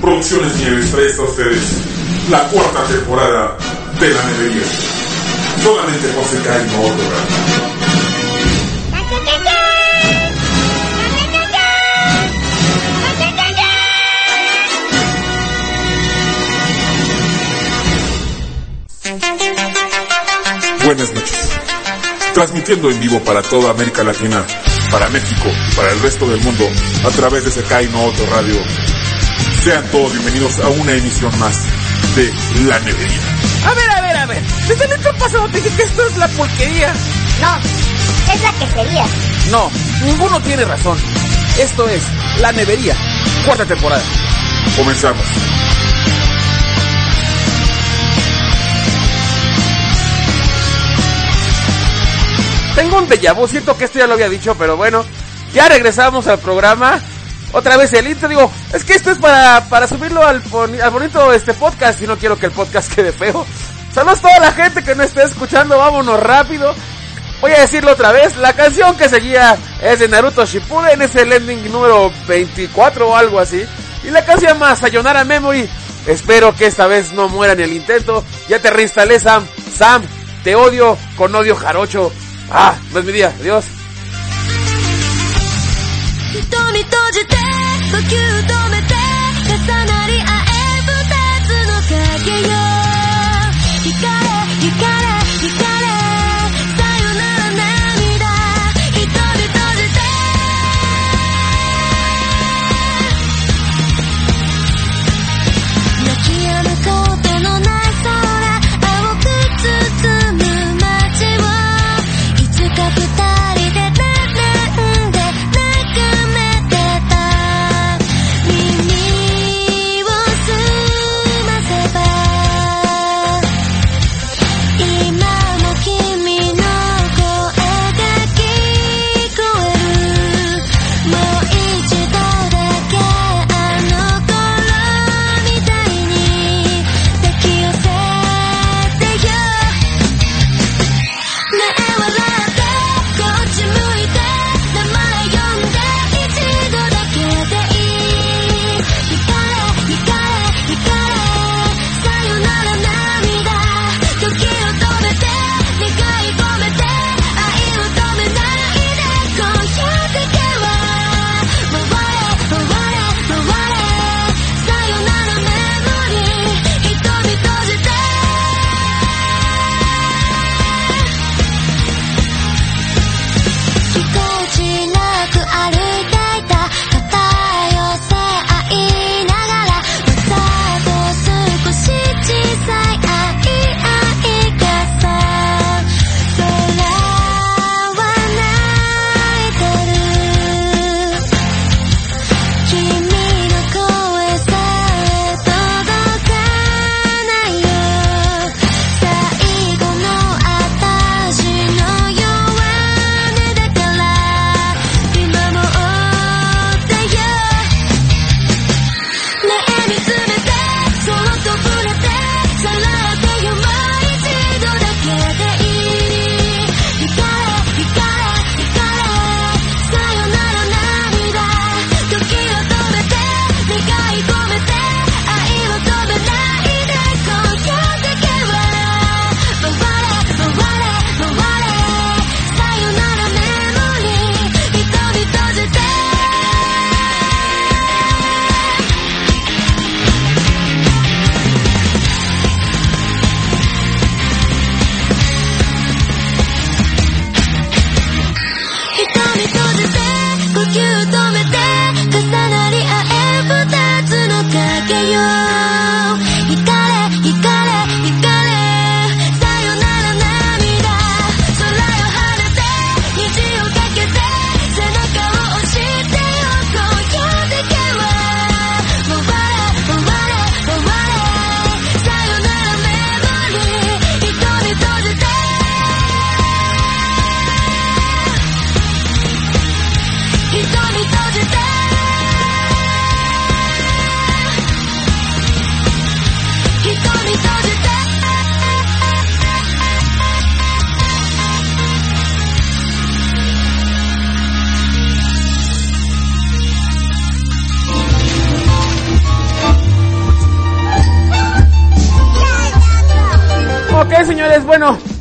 Producciones Nieves trae a ustedes la cuarta temporada de La Nevería. Solamente por cae no otro Buenas noches. Transmitiendo en vivo para toda América Latina, para México para el resto del mundo a través de Sekai No Otro Radio. Sean todos bienvenidos a una emisión más de La Nevería. A ver, a ver, a ver. Desde el intro pasado te dije que esto es la porquería. No, es la que sería. No, ninguno tiene razón. Esto es La Nevería, cuarta temporada. Comenzamos. Tengo un déjà vu, siento que esto ya lo había dicho, pero bueno, ya regresamos al programa. Otra vez el intro, digo, es que esto es para, para subirlo al, al bonito este podcast y no quiero que el podcast quede feo. Saludos a toda la gente que no esté escuchando, vámonos rápido. Voy a decirlo otra vez, la canción que seguía es de Naruto Shippuden, es el ending número 24 o algo así. Y la canción más Sayonara Memory, espero que esta vez no muera en el intento. Ya te reinstalé Sam, Sam, te odio con odio jarocho. Ah, no es mi día, adiós.「止めて重なり合え二つの影よ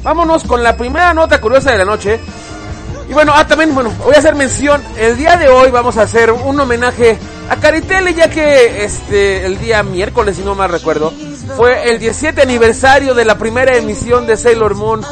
vámonos con la primera nota curiosa de la noche. Y bueno, ah, también, bueno, voy a hacer mención. El día de hoy vamos a hacer un homenaje a Caritele, ya que este, el día miércoles, si no mal recuerdo, fue el 17 aniversario de la primera emisión de Sailor Moon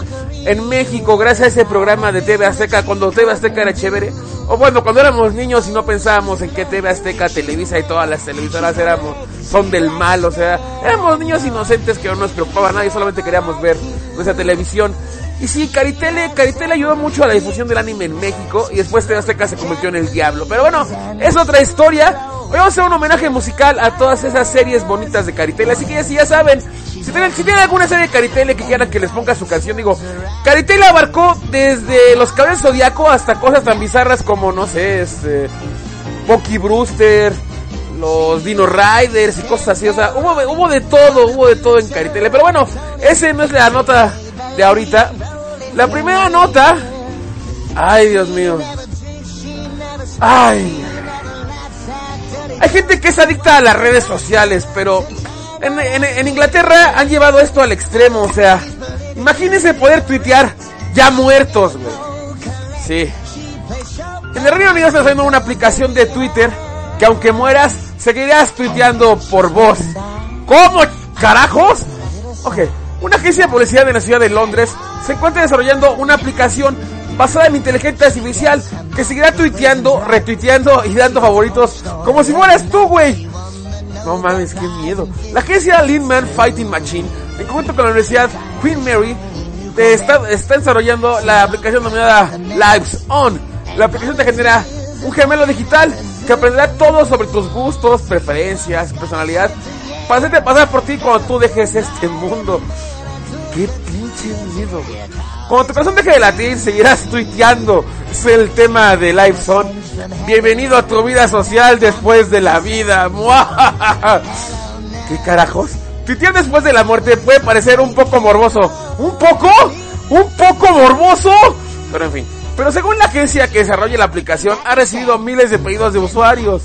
en México, gracias a ese programa de TV Azteca, cuando TV Azteca era chévere. O bueno, cuando éramos niños y no pensábamos en que TV Azteca, Televisa y todas las televisoras éramos, son del mal, o sea, éramos niños inocentes que no nos preocupaba nada y solamente queríamos ver nuestra televisión. Y sí, Caritele, Caritele ayudó mucho a la difusión del anime en México y después TV Azteca se convirtió en el diablo. Pero bueno, es otra historia. Hoy vamos a hacer un homenaje musical a todas esas series bonitas de Caritele. Así que ya, si ya saben, si tienen, alguna serie de Caritele que quieran que les ponga su canción, digo, Caritele abarcó desde los caballos zodiaco hasta cosas tan bizarras como, no sé, este, Pocky Brewster, los Dino Riders y cosas así. O sea, hubo, hubo de todo, hubo de todo en Caritele. Pero bueno, ese no es la nota de ahorita. La primera nota. Ay, Dios mío. Ay. Hay gente que es adicta a las redes sociales, pero en, Inglaterra han llevado esto al extremo. O sea, imagínense poder tuitear ya muertos, güey. Sí. En el Reino Unido está haciendo una aplicación de Twitter que aunque mueras, seguirás tuiteando por voz. ¿Cómo carajos? Ok, una agencia de policía de la ciudad de Londres se encuentra desarrollando una aplicación basada en inteligencia artificial que seguirá tuiteando, retuiteando y dando favoritos como si fueras tú, güey. No mames, qué miedo. La agencia Linman Fighting Machine, en conjunto con la Universidad Queen Mary, está, está desarrollando la aplicación denominada Lives On. La aplicación te genera un gemelo digital que aprenderá todo sobre tus gustos, preferencias, personalidad, para hacerte pasar por ti cuando tú dejes este mundo. Qué pinche miedo. Cuando tu corazón deje de latir, seguirás tuiteando. Es el tema de Live Zone. Bienvenido a tu vida social después de la vida. ¿Qué carajos? Tuitear después de la muerte puede parecer un poco morboso. ¿Un poco? ¿Un poco morboso? Pero en fin. Pero según la agencia que desarrolla la aplicación, ha recibido miles de pedidos de usuarios.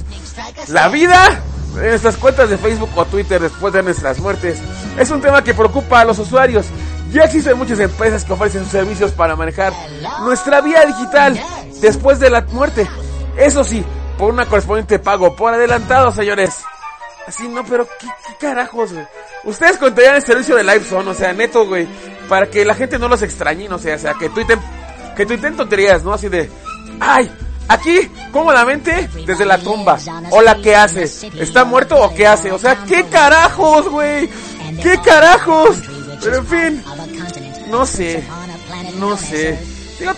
La vida en nuestras cuentas de Facebook o Twitter después de nuestras muertes es un tema que preocupa a los usuarios. Ya existen muchas empresas que ofrecen servicios para manejar nuestra vida digital después de la muerte. Eso sí, por una correspondiente pago por adelantado, señores. Así no, pero ¿qué, qué carajos, güey? Ustedes contarían el servicio de LiveZone, o sea, neto, güey, para que la gente no los extrañe, no sea, o sea, que tuiten, que tuiten tonterías, ¿no? Así de, ay, aquí, cómodamente, desde la tumba. Hola, ¿qué hace? ¿Está muerto o qué hace? O sea, ¿qué carajos, güey? ¿Qué carajos? Pero en fin, no sé, no sé. Digo,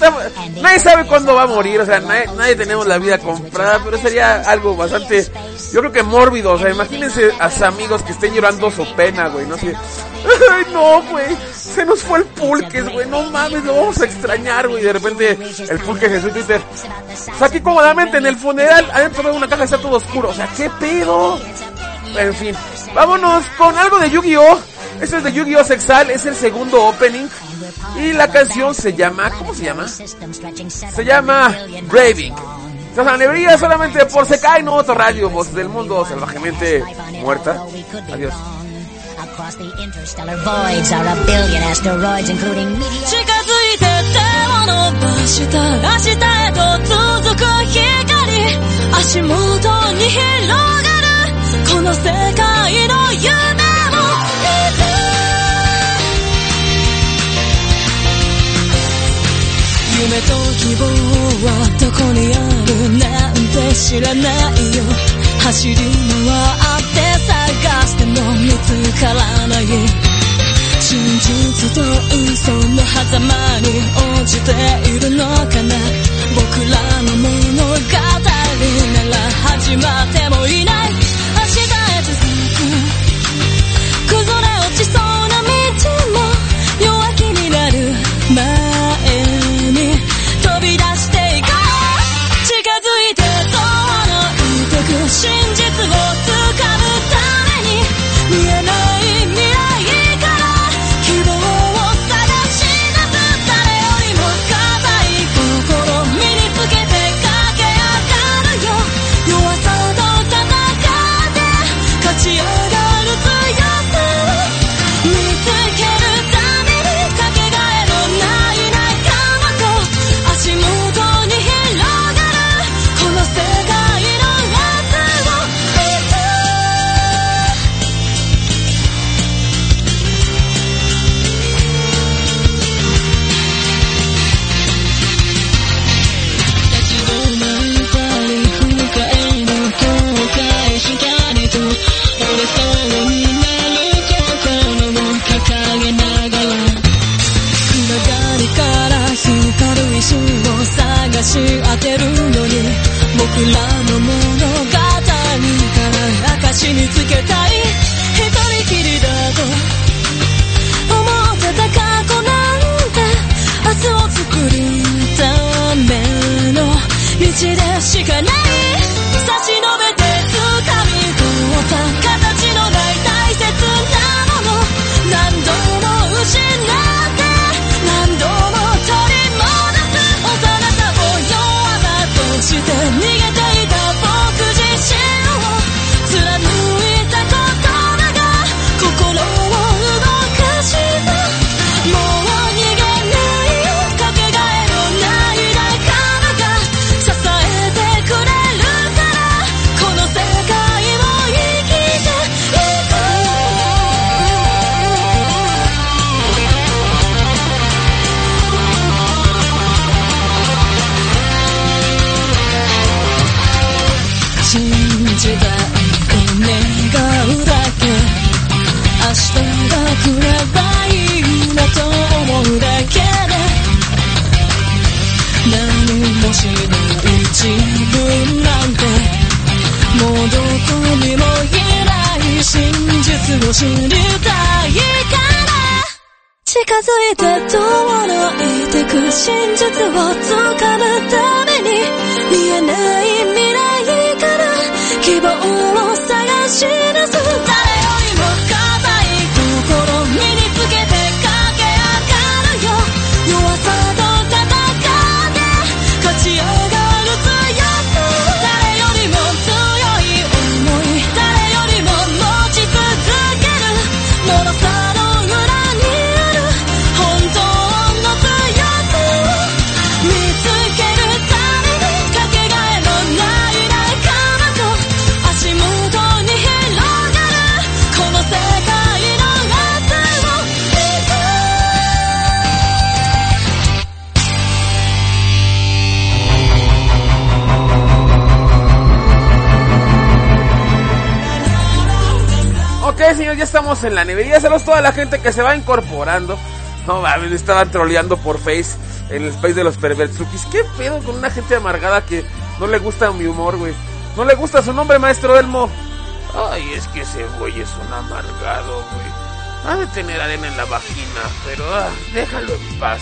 nadie sabe cuándo va a morir, o sea, nadie, nadie tenemos la vida comprada, pero sería algo bastante, yo creo que mórbido, o sea, imagínense a sus amigos que estén llorando su pena, güey, no sé. Ay, no, güey, se nos fue el pulques, güey, no mames, lo vamos a extrañar, güey, de repente el pulques en su Twitter. Sea, aquí cómodamente en el funeral, adentro de una caja está todo oscuro, o sea, ¿qué pedo? En fin, vámonos con algo de Yu-Gi-Oh! Este es de Yu-Gi-Oh! Sexal, es el segundo opening. Y la canción se llama, ¿cómo se llama? Se llama Braving. Tras la neblina solamente por se cae no otro radio, voz del mundo salvajemente muerta. Adiós. Across the interstellar voids are a billion asteroids, including meteors. 近づいて手を伸ばした明日へと続く光足元に広がるこの世界の夢 夢と希望はどこにあるなんて知らないよ。走り回って探しても見つからない真実と嘘の狭間に落ちているのかな。僕らの物語なら始まってもいない。るのに僕らの物語から証につけたい。一人きりだと思ってた過去なんて明日を作るための道でしかない。うどこにもいない真実を知りたいから近づいて遠のいてく真実を掴むために見えない未来から希望を探し出す Ya estamos en la nevería. Saludos a toda la gente que se va incorporando. No mames, me estaban troleando por Face en el Face de los Pervertsukis. ¿Qué pedo con una gente amargada que no le gusta mi humor, güey? No le gusta su nombre, maestro Elmo. Ay, es que ese güey es un amargado, güey. Ha de tener arena en la vagina, pero ah, déjalo en paz.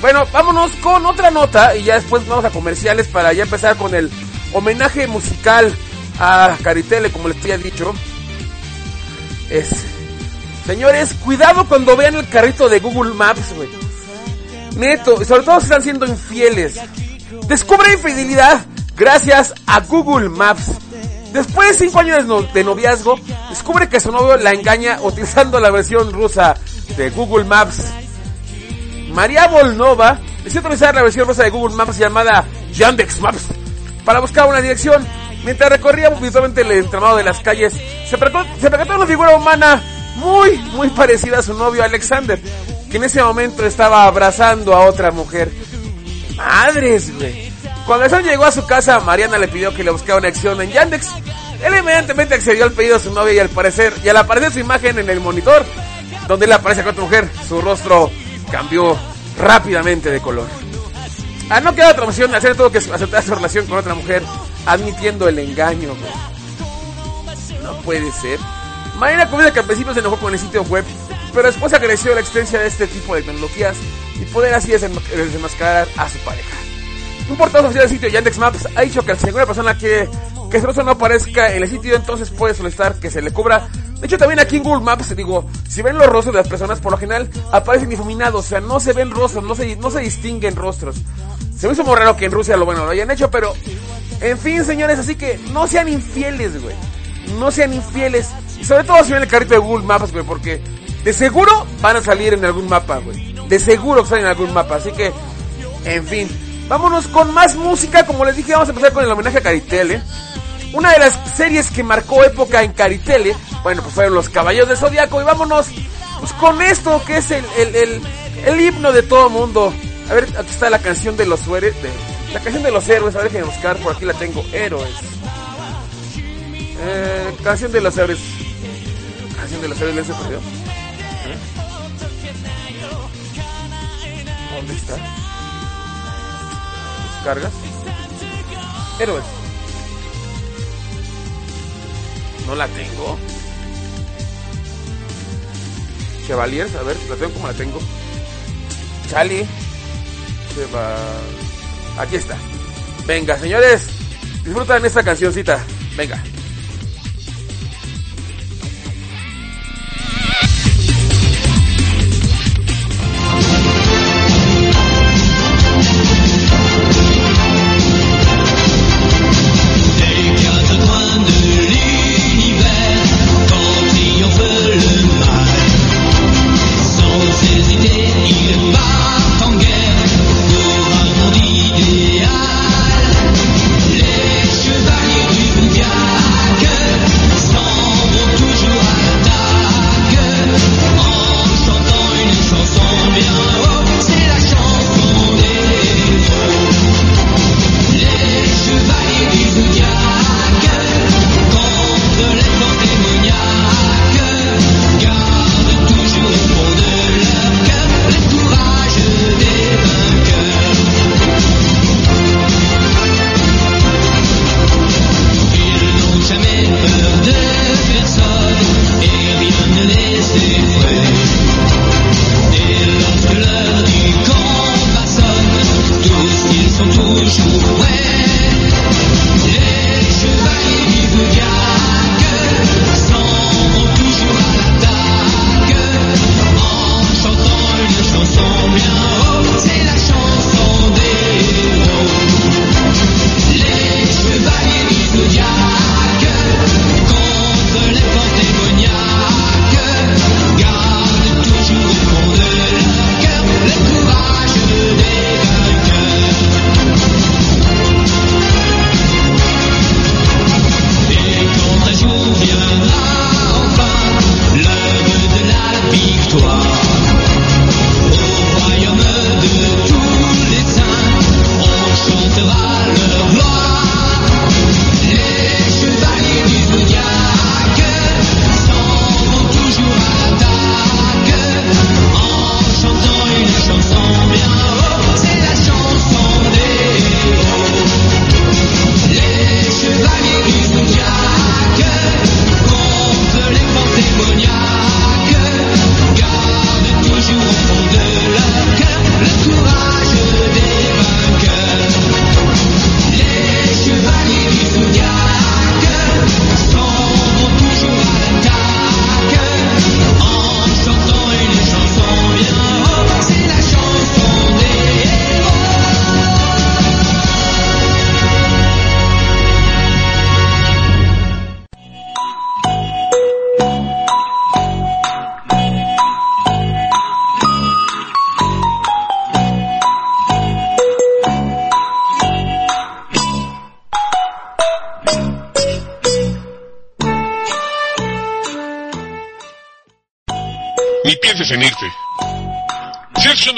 Bueno, vámonos con otra nota y ya después vamos a comerciales para ya empezar con el homenaje musical a Caritele, como les había dicho. Es. Señores, cuidado cuando vean el carrito de Google Maps, güey. Neto, y sobre todo si están siendo infieles. Descubre infidelidad gracias a Google Maps. Después de 5 años de no- de noviazgo, descubre que su novio la engaña utilizando la versión rusa de Google Maps. María Volnova decidió utilizar la versión rusa de Google Maps llamada Yandex Maps para buscar una dirección. Mientras recorría virtualmente el entramado de las calles, se percató, se percató una figura humana muy, muy parecida a su novio Alexander, que en ese momento estaba abrazando a otra mujer. Madres, güey. Cuando sol llegó a su casa, Mariana le pidió que le buscara una acción en Yandex. Él inmediatamente accedió al pedido de su novia y al parecer, y al aparecer su imagen en el monitor, donde él aparece con otra mujer, su rostro cambió rápidamente de color. A no queda otra opción, hacer todo que aceptar su relación con otra mujer, admitiendo el engaño, güey. No puede ser. Mariana comienza que al principio se enojó con el sitio web, pero después agradeció la existencia de este tipo de tecnologías y poder así desenma- desenmascarar a su pareja. Un portavoz oficial del sitio Yandex Maps ha dicho que si alguna persona quiere que su rostro no aparezca en el sitio, entonces puede solicitar que se le cubra. De hecho, también aquí en Google Maps, digo, si ven los rostros de las personas, por lo general aparecen difuminados, o sea, no se ven rostros, no se, no se distinguen rostros. Se me hizo muy raro que en Rusia lo bueno lo hayan hecho, pero en fin, señores, así que no sean infieles, güey. No sean infieles. Y sobre todo si ven el carrito de Google Maps, güey, porque de seguro van a salir en algún mapa, güey. De seguro que salen en algún mapa, así que, en fin. Vámonos con más música, como les dije, vamos a empezar con el homenaje a Caritele. Una de las series que marcó época en Caritele, bueno, pues fueron Los Caballeros del Zodiaco. Y vámonos pues, con esto, que es el, el, el, himno de todo mundo. A ver, aquí está la canción de los. De, la canción de los héroes, a ver, déjenme buscar, por aquí la tengo. Héroes. Eh, canción de los héroes. Canción de los héroes, ¿le se perdió? ¿Eh? ¿Dónde está? ¿Descargas? Héroes. No la tengo. Chevaliers, a ver, la tengo como la tengo. Chali. Cheva. Aquí está. Venga, señores. Disfrutan esta cancioncita. Venga.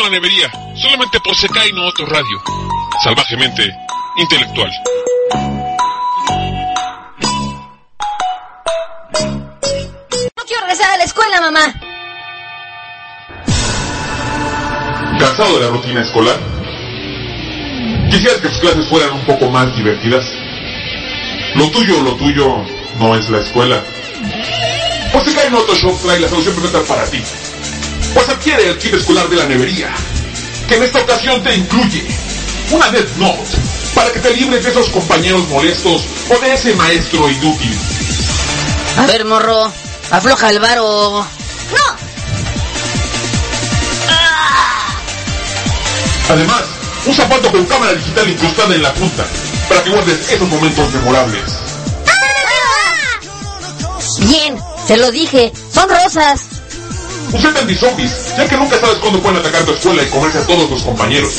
La nevería, solamente por Sekai no otro radio. Salvajemente intelectual. No quiero regresar a la escuela, mamá. ¿Cansado de la rutina escolar? ¿Quisieras que tus clases fueran un poco más divertidas? Lo tuyo, lo tuyo no es la escuela. Pues Sekai no Shop trae la solución perfecta para ti. Pues adquiere el kit escolar de la nevería, que en esta ocasión te incluye una Death Note, para que te libres de esos compañeros molestos o de ese maestro inútil. A ver, morro, afloja el varo. ¡No! Además, un zapato con cámara digital incrustada en la punta, para que guardes esos momentos memorables. Bien, se lo dije, son rosas. Set anti-zombies, ya que nunca sabes cuándo pueden atacar tu escuela y comerse a todos tus compañeros.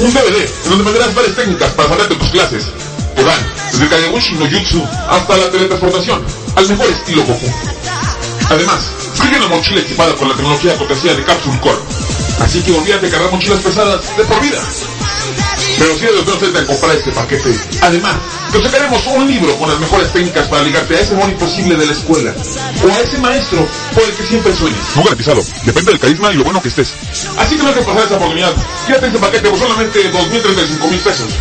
Un DVD, en donde aprenderás varias técnicas para saltarte tus clases. Te dan desde Kagebushi no Jutsu hasta la teletransportación, al mejor estilo Goku. Además, sigue una mochila equipada con la tecnología cortesía de Capsule Corp. Así que olvídate de cargar mochilas pesadas de por vida. Pero si eres de a comprar este paquete. Además, te sacaremos un libro con las mejores técnicas para ligarte a ese amor imposible de la escuela. O a ese maestro por el que siempre sueñas. No garantizado. Depende del carisma y lo bueno que estés. Así que no hay que pasar esa oportunidad. Fíjate este paquete por solamente 2.035 mil pesos.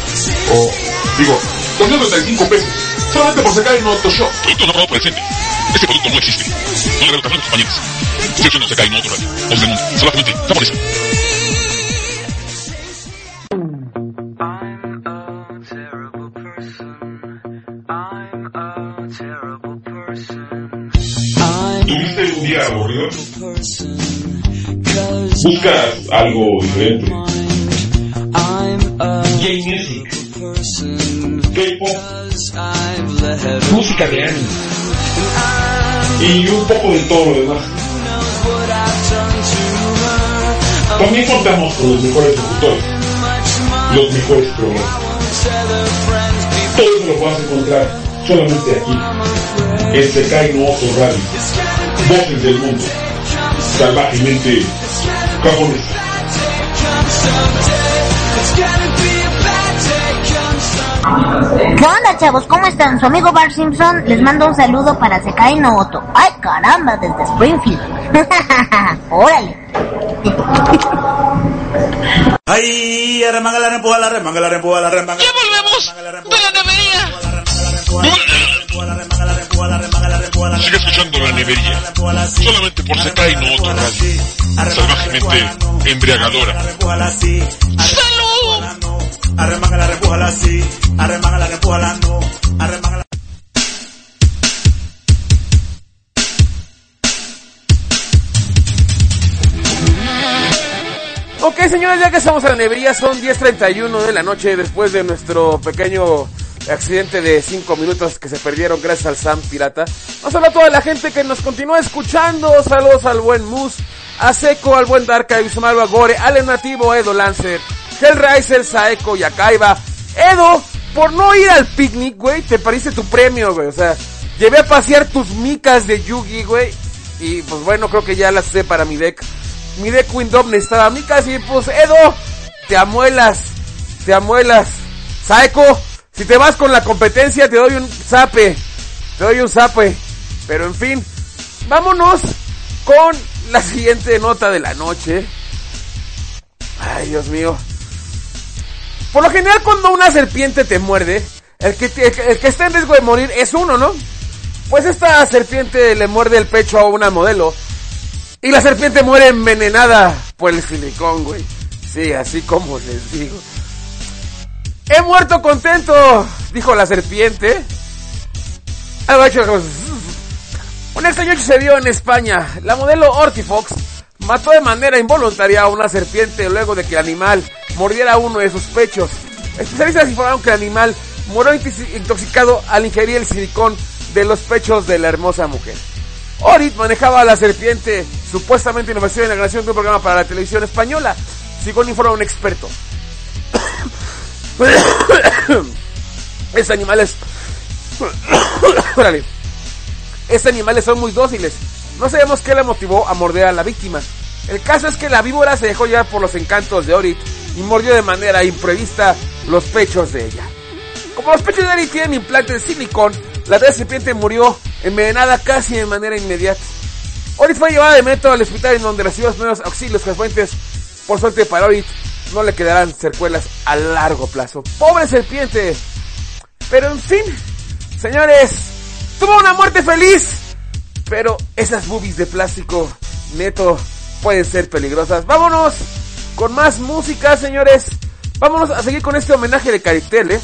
O, digo, 235 pesos. Solamente por no Otto Show. Producto no aprobado por el CENTE. Este producto no existe. No le a tus compañeros. Selección no se cae, no otro radio. Del mundo. Salvajemente. Japonesa. Buscas algo diferente. Gay music. K-pop. Música de anime. Y un poco de todo lo demás. También contamos con los mejores locutores. Los mejores programas. Todo eso lo vas a encontrar solamente aquí. En Sekai no Otto Radio. Voces del mundo. Salvajemente japonesa. ¿Qué onda, chavos? ¿Cómo están? Su amigo Bart Simpson les manda un saludo para Sekai no Oto. ¡Ay, caramba! Desde Springfield. ¡Órale! Ay, arremanga la rempuja, la remanga, la rempuja, la remanga. ¡Ya volvemos! ¡De la nevería! Sigue escuchando la nevería. Solamente por Sekai no otro radio. Salvajemente embriagadora. ¡Salud! Arremanga la rempuja, la sí. Arremanga la rempuja, la no. Arremanga la... Ok, señores, ya que estamos en la nevería, son 10.31 de la noche después de nuestro pequeño accidente de 5 minutos que se perdieron gracias al Sam Pirata. Vamos a a toda la gente que nos continúa escuchando. Saludos al buen Mus, a Seco, al buen Dark, a Ismael Gore, al Nativo, Edo Lancer, Hellraiser, Saeko y Akaiba. Edo, por no ir al picnic, güey, te parece tu premio, güey. O sea, llevé a pasear tus micas de Yugi, güey. Y pues bueno, creo que ya las sé para mi deck. Mi deck Windop necesitaba micas y pues Edo, te amuelas, te amuelas. Saeko, si te vas con la competencia te doy un zape, te doy un zape. Pero en fin, vámonos con la siguiente nota de la noche. Ay, Dios mío. Por lo general cuando una serpiente te muerde, el que, el que está en riesgo de morir es uno, ¿no? Pues esta serpiente le muerde el pecho a una modelo. Y la serpiente muere envenenada por el silicón, güey. Sí, así como les digo. He muerto contento, dijo la serpiente. Un extraño hecho se dio en España. La modelo Ortifox mató de manera involuntaria a una serpiente luego de que el animal mordiera uno de sus pechos. Especialistas informaron que el animal murió intoxi- intoxicado al ingerir el silicón de los pechos de la hermosa mujer. Orit manejaba a la serpiente, supuestamente en la grabación de un programa para la televisión española, según informa un experto. Estos animales... Estos animales son muy dóciles. No sabemos qué le motivó a morder a la víctima. El caso es que la víbora se dejó llevar por los encantos de Orit y mordió de manera imprevista los pechos de ella. Como los pechos de Orit tienen implantes de silicón, la serpiente murió envenenada casi de manera inmediata. Orit fue llevada de metro al hospital en donde recibió los primeros auxilios frecuentes. Por suerte para Orit, no le quedarán secuelas a largo plazo. ¡Pobre serpiente! Pero en fin, señores, tuvo una muerte feliz. Pero esas boobies de plástico neto pueden ser peligrosas. Vámonos con más música, señores. Vámonos a seguir con este homenaje de Caritel, ¿eh?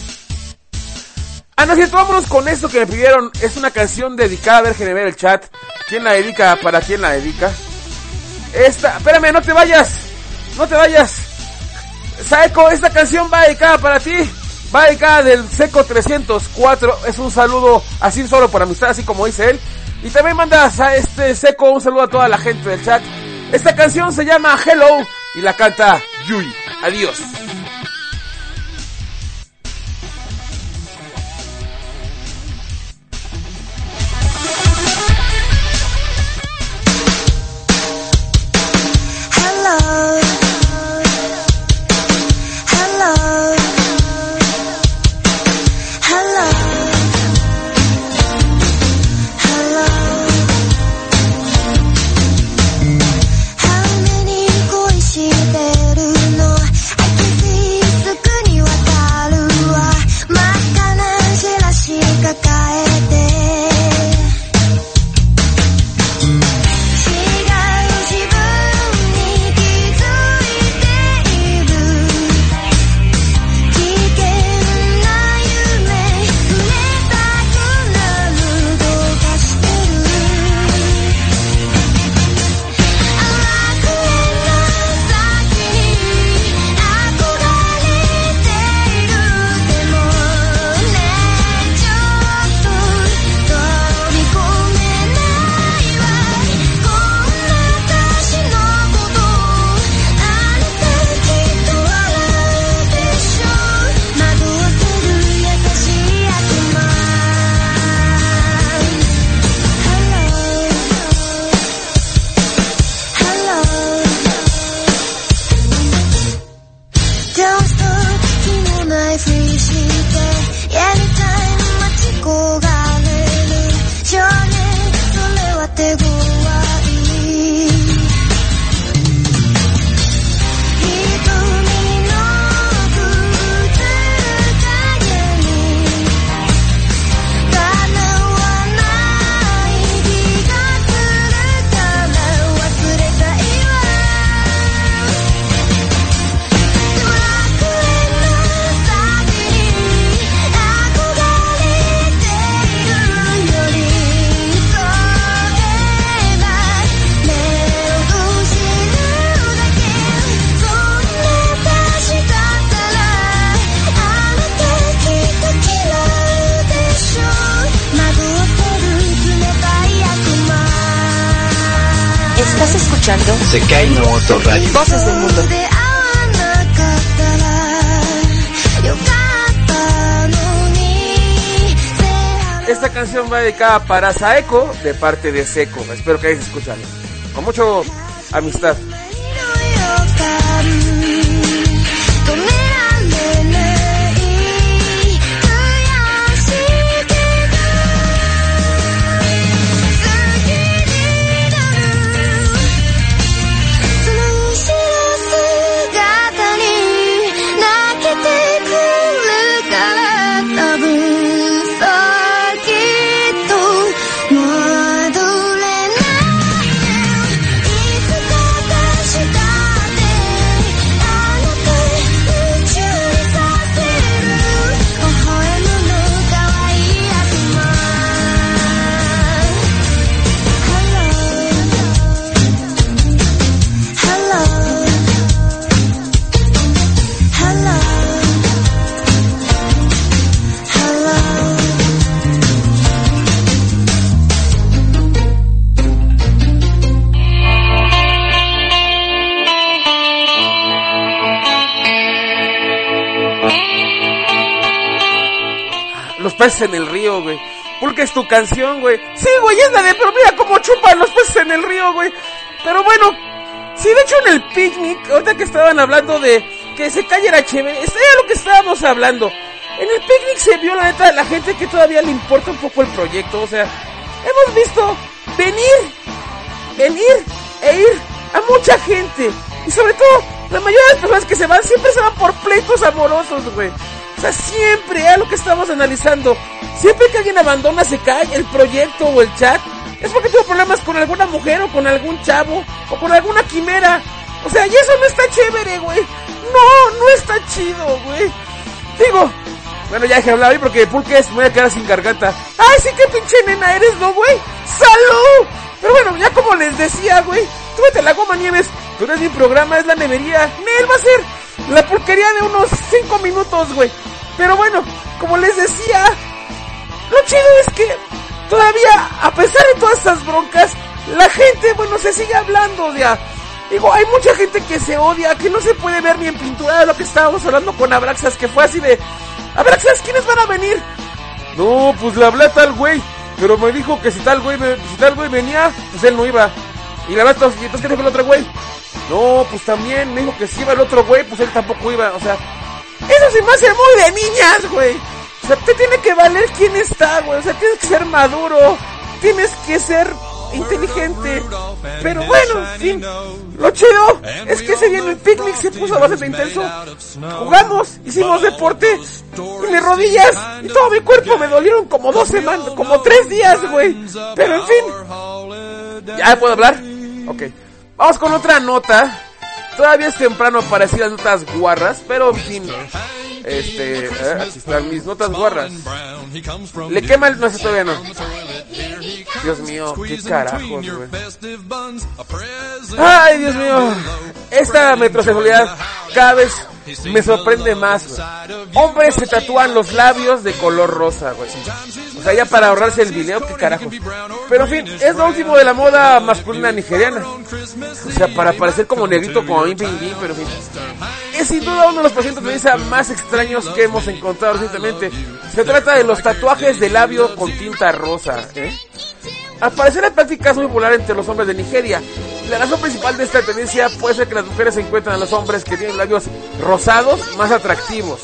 Ah, no cierto, vámonos con esto que me pidieron. Es una canción dedicada, a ver, ver el chat. ¿Quién la dedica? ¿Para quién la dedica? Esta, espérame, no te vayas. No te vayas. Saeko, esta canción va dedicada para ti. Va dedicada del Seco 304. Es un saludo así solo por amistad, así como dice él. Y también mandas a este Seco un saludo a toda la gente del chat. Esta canción se llama Hello y la canta Yui. Adiós. Sekai no Oto Radio. Voces del Mundo. Esta canción va dedicada para Saeko de parte de Seco. Espero que hayas escuchado. Con mucho amistad. En el río, güey. Porque es tu canción, güey. Sí, güey, es la de, pero mira cómo chupan los peces en el río, güey. Pero bueno, sí, de hecho en el picnic, ahorita que estaban hablando de que se cayera chévere, eso era lo que estábamos hablando. En el picnic se vio la neta de la gente que todavía le importa un poco el proyecto, o sea, hemos visto venir, venir e ir a mucha gente. Y sobre todo, la mayoría de las personas que se van siempre se van por pleitos amorosos, güey. O sea, siempre, es lo que estamos analizando. Siempre que alguien abandona, se cae el proyecto o el chat. Es porque tuvo problemas con alguna mujer o con algún chavo o con alguna quimera. O sea, y eso no está chévere, güey. No, no está chido, güey. Digo, bueno, ya dejé de hablar hoy porque Pulques me voy a quedar sin garganta. Ay, sí, qué pinche nena eres, ¿no, güey? ¡Salud! Pero bueno, ya como les decía, güey, tú vete la goma nieves. Tú eres mi programa, es la nevería. Nel va a ser la porquería de unos 5 minutos, güey. Pero bueno, como les decía, lo chido es que todavía, a pesar de todas estas broncas, la gente, bueno, se sigue hablando, sea, digo, hay mucha gente que se odia, que no se puede ver ni en pintura de lo que estábamos hablando con Abraxas, que fue así de, Abraxas, ¿quiénes van a venir? No, pues le hablé a tal güey, pero me dijo que si tal güey, si tal güey venía, pues él no iba. Y la verdad, ¿y entonces qué dijo el otro güey? No, pues también me dijo que si iba el otro güey, pues él tampoco iba, o sea, eso se me hace muy de niñas, güey. O sea, te tiene que valer quién está, güey. O sea, tienes que ser maduro. Tienes que ser inteligente. Pero bueno, en fin. Lo chido es que ese día en el picnic se puso bastante intenso. Jugamos, hicimos deporte. Y mis rodillas y todo mi cuerpo me dolieron como dos semanas, como tres días, güey. Pero en fin. ¿Ya puedo hablar? Ok. Vamos con otra nota. Todavía es temprano para decir las notas guarras, pero en fin. Este, eh, aquí están mis notas guarras. Le quema el... No, ese todavía no. Dios mío, qué carajos, güey. Ay, Dios mío. Esta metrosexualidad cada vez me sorprende más, güey. Hombres se tatúan los labios de color rosa, güey. O sea, ya para ahorrarse el video, qué carajo. Pero en fin, es lo último de la moda masculina nigeriana. O sea, para parecer como negrito, como Bim Bim, pero en fin. Es sin duda uno de los pacientes de belleza más extraños que hemos encontrado recientemente. Se trata de los tatuajes de labio con tinta rosa, ¿eh? Al parecer la práctica es muy popular entre los hombres de Nigeria. La razón principal de esta tendencia puede ser que las mujeres encuentran a los hombres que tienen labios rosados más atractivos.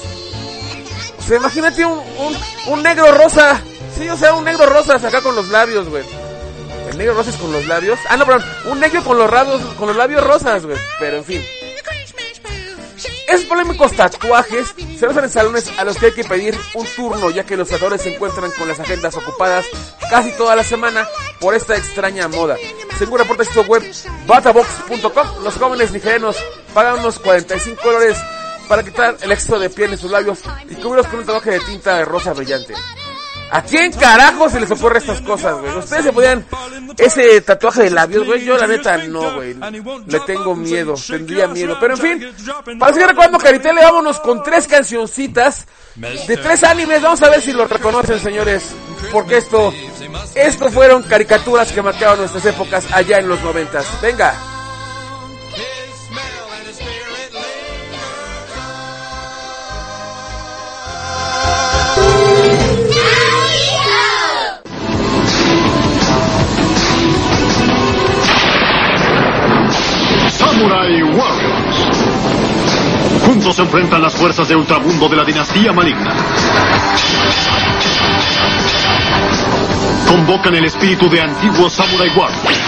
O sea, imagínate un, un negro rosa. Sí, o sea, un negro rosa acá con los labios, güey. El negro rosa es con los labios. Ah, no, perdón. Un negro con los, labios, con los labios rosas, güey. Pero en fin. Esos polémicos tatuajes se usan en salones a los que hay que pedir un turno ya que los tatuadores se encuentran con las agendas ocupadas casi toda la semana por esta extraña moda. Según reporta sitio web batabox.com, los jóvenes nigerianos pagan unos 45 dólares para quitar el exceso de piel en sus labios y cubrirlos con un tatuaje de tinta de rosa brillante. ¿A quién carajo se les ocurre estas cosas, güey? ¿Ustedes se podían ese tatuaje de labios, güey? Yo la neta no, güey. Le tengo miedo, tendría miedo. Pero en fin, para seguir recordando Caritele, vámonos con tres cancioncitas de tres animes. Vamos a ver si lo reconocen, señores. porque esto, esto fueron caricaturas que marcaron nuestras épocas allá en los noventas. Venga. Samurai Warriors. Juntos se enfrentan las fuerzas de ultramundo de la dinastía maligna. Convocan el espíritu de antiguos Samurai Warriors.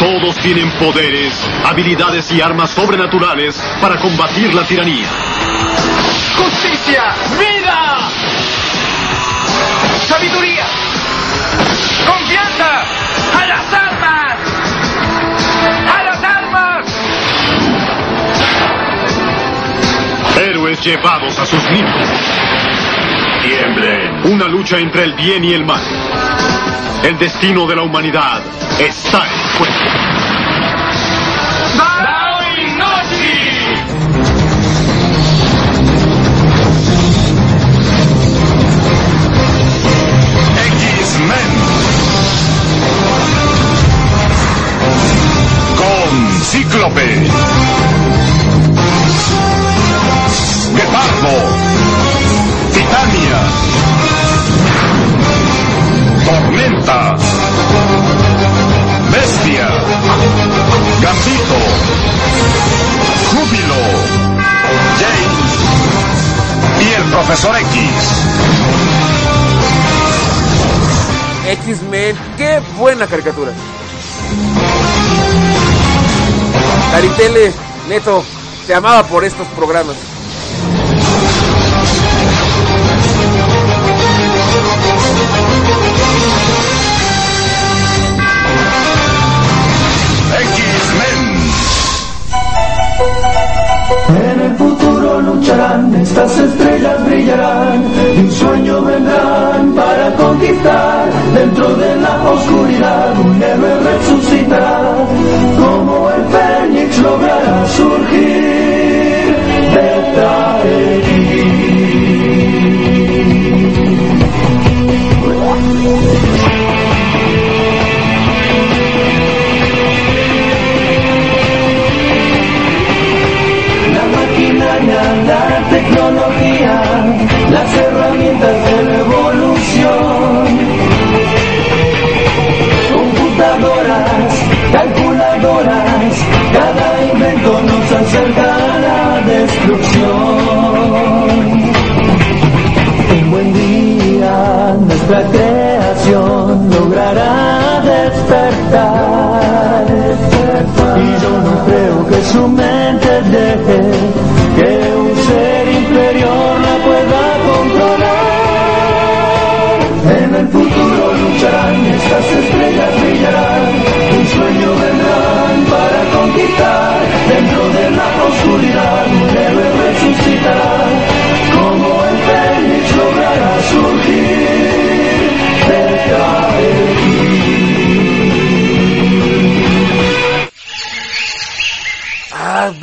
Todos tienen poderes, habilidades y armas sobrenaturales para combatir la tiranía. ¡Justicia! ¡Vida! ¡Sabiduría! ¡Confianza! ¡A las armas! Héroes llevados a sus límites. Tiemblen. Una lucha entre el bien y el mal. El destino de la humanidad está en juego. X-Men. Con Cíclope. Guepardo. Titania. Tormenta. Bestia. Gambito. Júbilo. James. Y el Profesor X. X-Men, qué buena caricatura. Caritele, Neto, te amaba por estos programas. En el futuro lucharán, estas estrellas brillarán y un sueño vendrán para conquistar. Dentro de la oscuridad un héroe resucitará, como el fénix logrará surgir. Beta La tecnología, las herramientas de la evolución. Computadoras, calculadoras, cada invento nos acerca a la destrucción.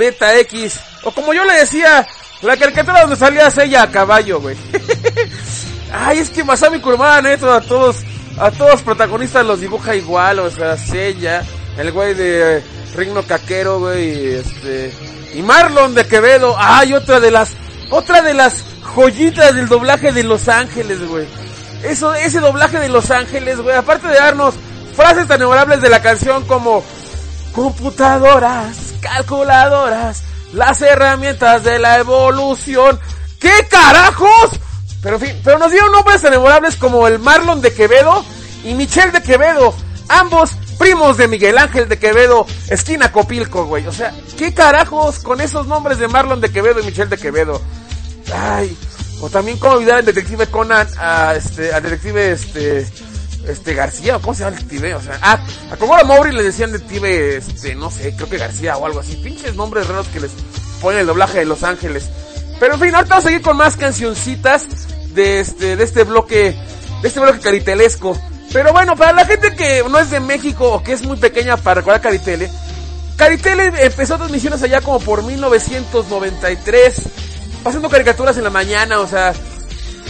X. O como yo le decía, la caricatura donde salía ella a caballo, güey. Ay, es que Masami Kurumada, neto, a todos, a todos protagonistas los dibuja igual, o sea, Sella, el güey de Rigno Caquero, güey, este, y Marlon de Quevedo. Ay, otra de las, otra de las joyitas del doblaje de Los Ángeles, güey. Eso, ese doblaje de Los Ángeles, güey, aparte de darnos frases tan memorables de la canción como computadoras, calculadoras, las herramientas de la evolución. ¿Qué carajos? Pero en fin, pero nos dieron nombres tan memorables como el Marlon de Quevedo y Michelle de Quevedo, ambos primos de Miguel Ángel de Quevedo, esquina Copilco, güey. O sea, ¿qué carajos con esos nombres de Marlon de Quevedo y Michelle de Quevedo? Ay, o también cómo olvidar al detective Conan, a este, al detective este, este García, o cómo se llama el detective, o sea, ah, a Komoro Mowry le decían detective, este, no sé, creo que García o algo así, pinches nombres raros que les ponen el doblaje de Los Ángeles. Pero en fin, ahorita vamos a seguir con más cancioncitas de este, de este bloque, de este bloque caritelesco. Pero bueno, para la gente que no es de México o que es muy pequeña para recordar Caritele, Caritele empezó transmisiones allá como por 1993, pasando caricaturas en la mañana, o sea,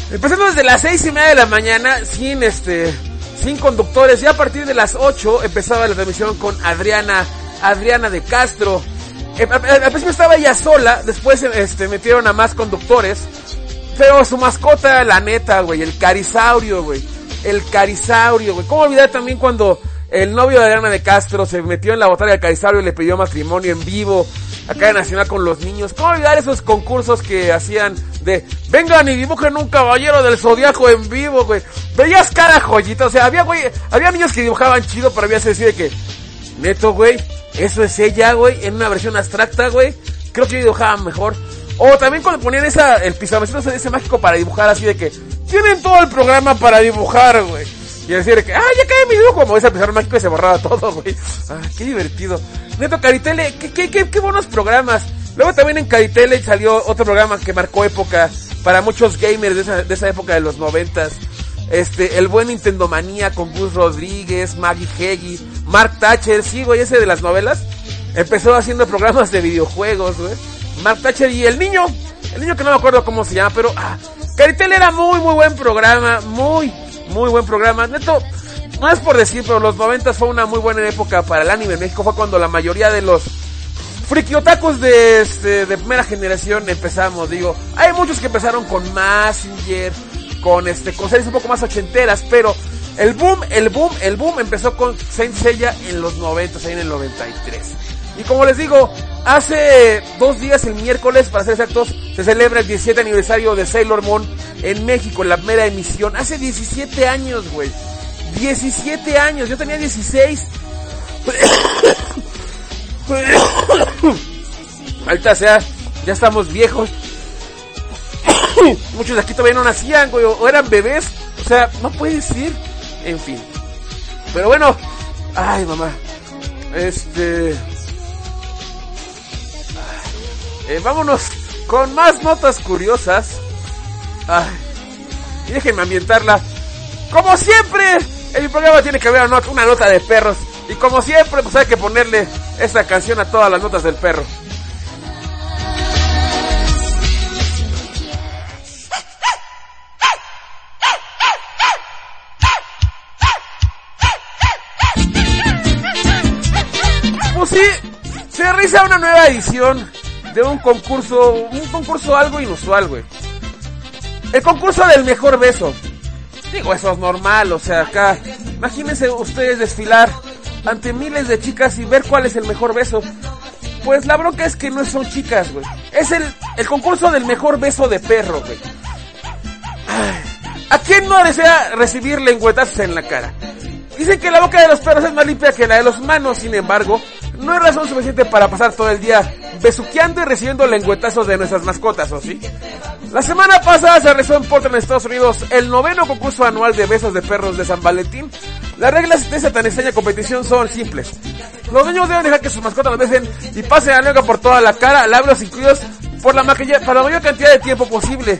Empezando desde las seis y media de la mañana, sin este, sin conductores. Ya a partir de las 8 empezaba la transmisión con Adriana, Adriana de Castro. Eh, al principio estaba ella sola, después este, metieron a más conductores. Pero su mascota, la neta, güey, el carisaurio, güey. El carisaurio, güey. ¿Cómo olvidar también cuando el novio de Adriana de Castro se metió en la botella del carisaurio y le pidió matrimonio en vivo acá en Nacional con los niños? ¿Cómo olvidar esos concursos que hacían de vengan y dibujen un caballero del zodiaco en vivo, güey? Veías cara joyita, o sea, había, güey, había niños que dibujaban chido, pero había que decir de que, neto, güey, eso es ella, güey, en una versión abstracta, güey. Creo que yo dibujaba mejor. O también cuando ponían esa, el pizarrón ese mágico para dibujar así de que, tienen todo el programa para dibujar, güey. Y decir que, ah, ya cae mi dibujo, como ese pizarrón mágico y se borraba todo, güey. Ah, qué divertido. Neto Caritele, qué, qué, qué, qué buenos programas. Luego también en Caritele salió otro programa que marcó época para muchos gamers de esa, de esa época de los noventas. Este, el buen Nintendo Manía con Gus Rodríguez, Maggie Heggie, Mark Thatcher, sí, güey, ese de las novelas. Empezó haciendo programas de videojuegos, güey. Mark Thatcher y el niño, el niño que no me acuerdo cómo se llama, pero, ah, Caritel era muy, muy buen programa, muy, muy buen programa. Neto, no es por decir, pero los noventas fue una muy buena época para el anime en México. Fue cuando la mayoría de los friki otakus de, este, de primera generación empezamos. Digo, hay muchos que empezaron con Massinger, con este, con series un poco más ochenteras, pero el boom, el boom, el boom empezó con Saint Seiya en los noventas, ahí en el 93. Y como les digo, hace dos días, el miércoles, para ser exactos, se celebra el 17 aniversario de Sailor Moon en México, la primera emisión. Hace 17 años, güey. 17 años, yo tenía 16. Alta sea, ya estamos viejos. Muchos de aquí todavía no nacían, güey, o eran bebés. O sea, no puede decir. En fin. Pero bueno, ay, mamá. Este. Eh, vámonos con más notas curiosas. Ay, y déjenme ambientarla. Como siempre, en mi programa tiene que haber una nota, una nota de perros. Y como siempre, pues hay que ponerle esta canción a todas las notas del perro. Pues sí, se realiza una nueva edición de un concurso, un concurso algo inusual, güey. El concurso del mejor beso. Digo, eso es normal, o sea, acá, imagínense ustedes desfilar ante miles de chicas y ver cuál es el mejor beso. Pues la bronca es que no son chicas, güey. Es el, el concurso del mejor beso de perro, güey. ¿A quién no desea recibir lengüetazos en la cara? Dicen que la boca de los perros es más limpia que la de los humanos, sin embargo, no es razón suficiente para pasar todo el día besuqueando y recibiendo lengüetazos de nuestras mascotas, ¿o sí? La semana pasada se realizó en Portland, Estados Unidos, el noveno concurso anual de besos de perros de San Valentín. Las reglas de esta tan extraña competición son simples. Los niños deben dejar que sus mascotas los besen y pasen la lengua por toda la cara, labios incluidos, por la, para la mayor cantidad de tiempo posible.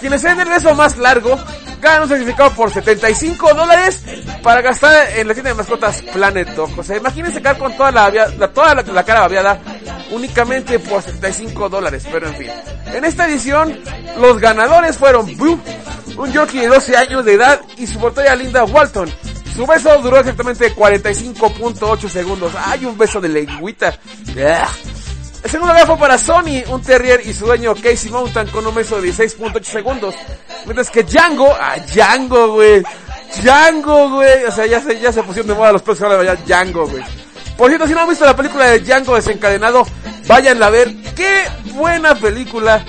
Quienes den el beso más largo ganan un certificado por 75 dólares para gastar en la tienda de mascotas Planet Dog. O sea, imagínense sacar con toda la, toda la, cara babeada únicamente por 75 dólares. Pero en fin, en esta edición los ganadores fueron un Yorkie de 12 años de edad y su portera Linda Walton. Su beso duró exactamente 45.8 segundos. ¡Ay, un beso de lengüita! ¡Ah! El segundo lugar para Sony, un terrier y su dueño Casey Mountain con un beso de 16.8 segundos. Mientras que Django, ah, Django, güey. Django, güey. O sea, ya se, ya se pusieron de moda los perros ahora vayan Django, güey. Por cierto, si no han visto la película de Django desencadenado, váyanla a ver. ¡Qué buena película!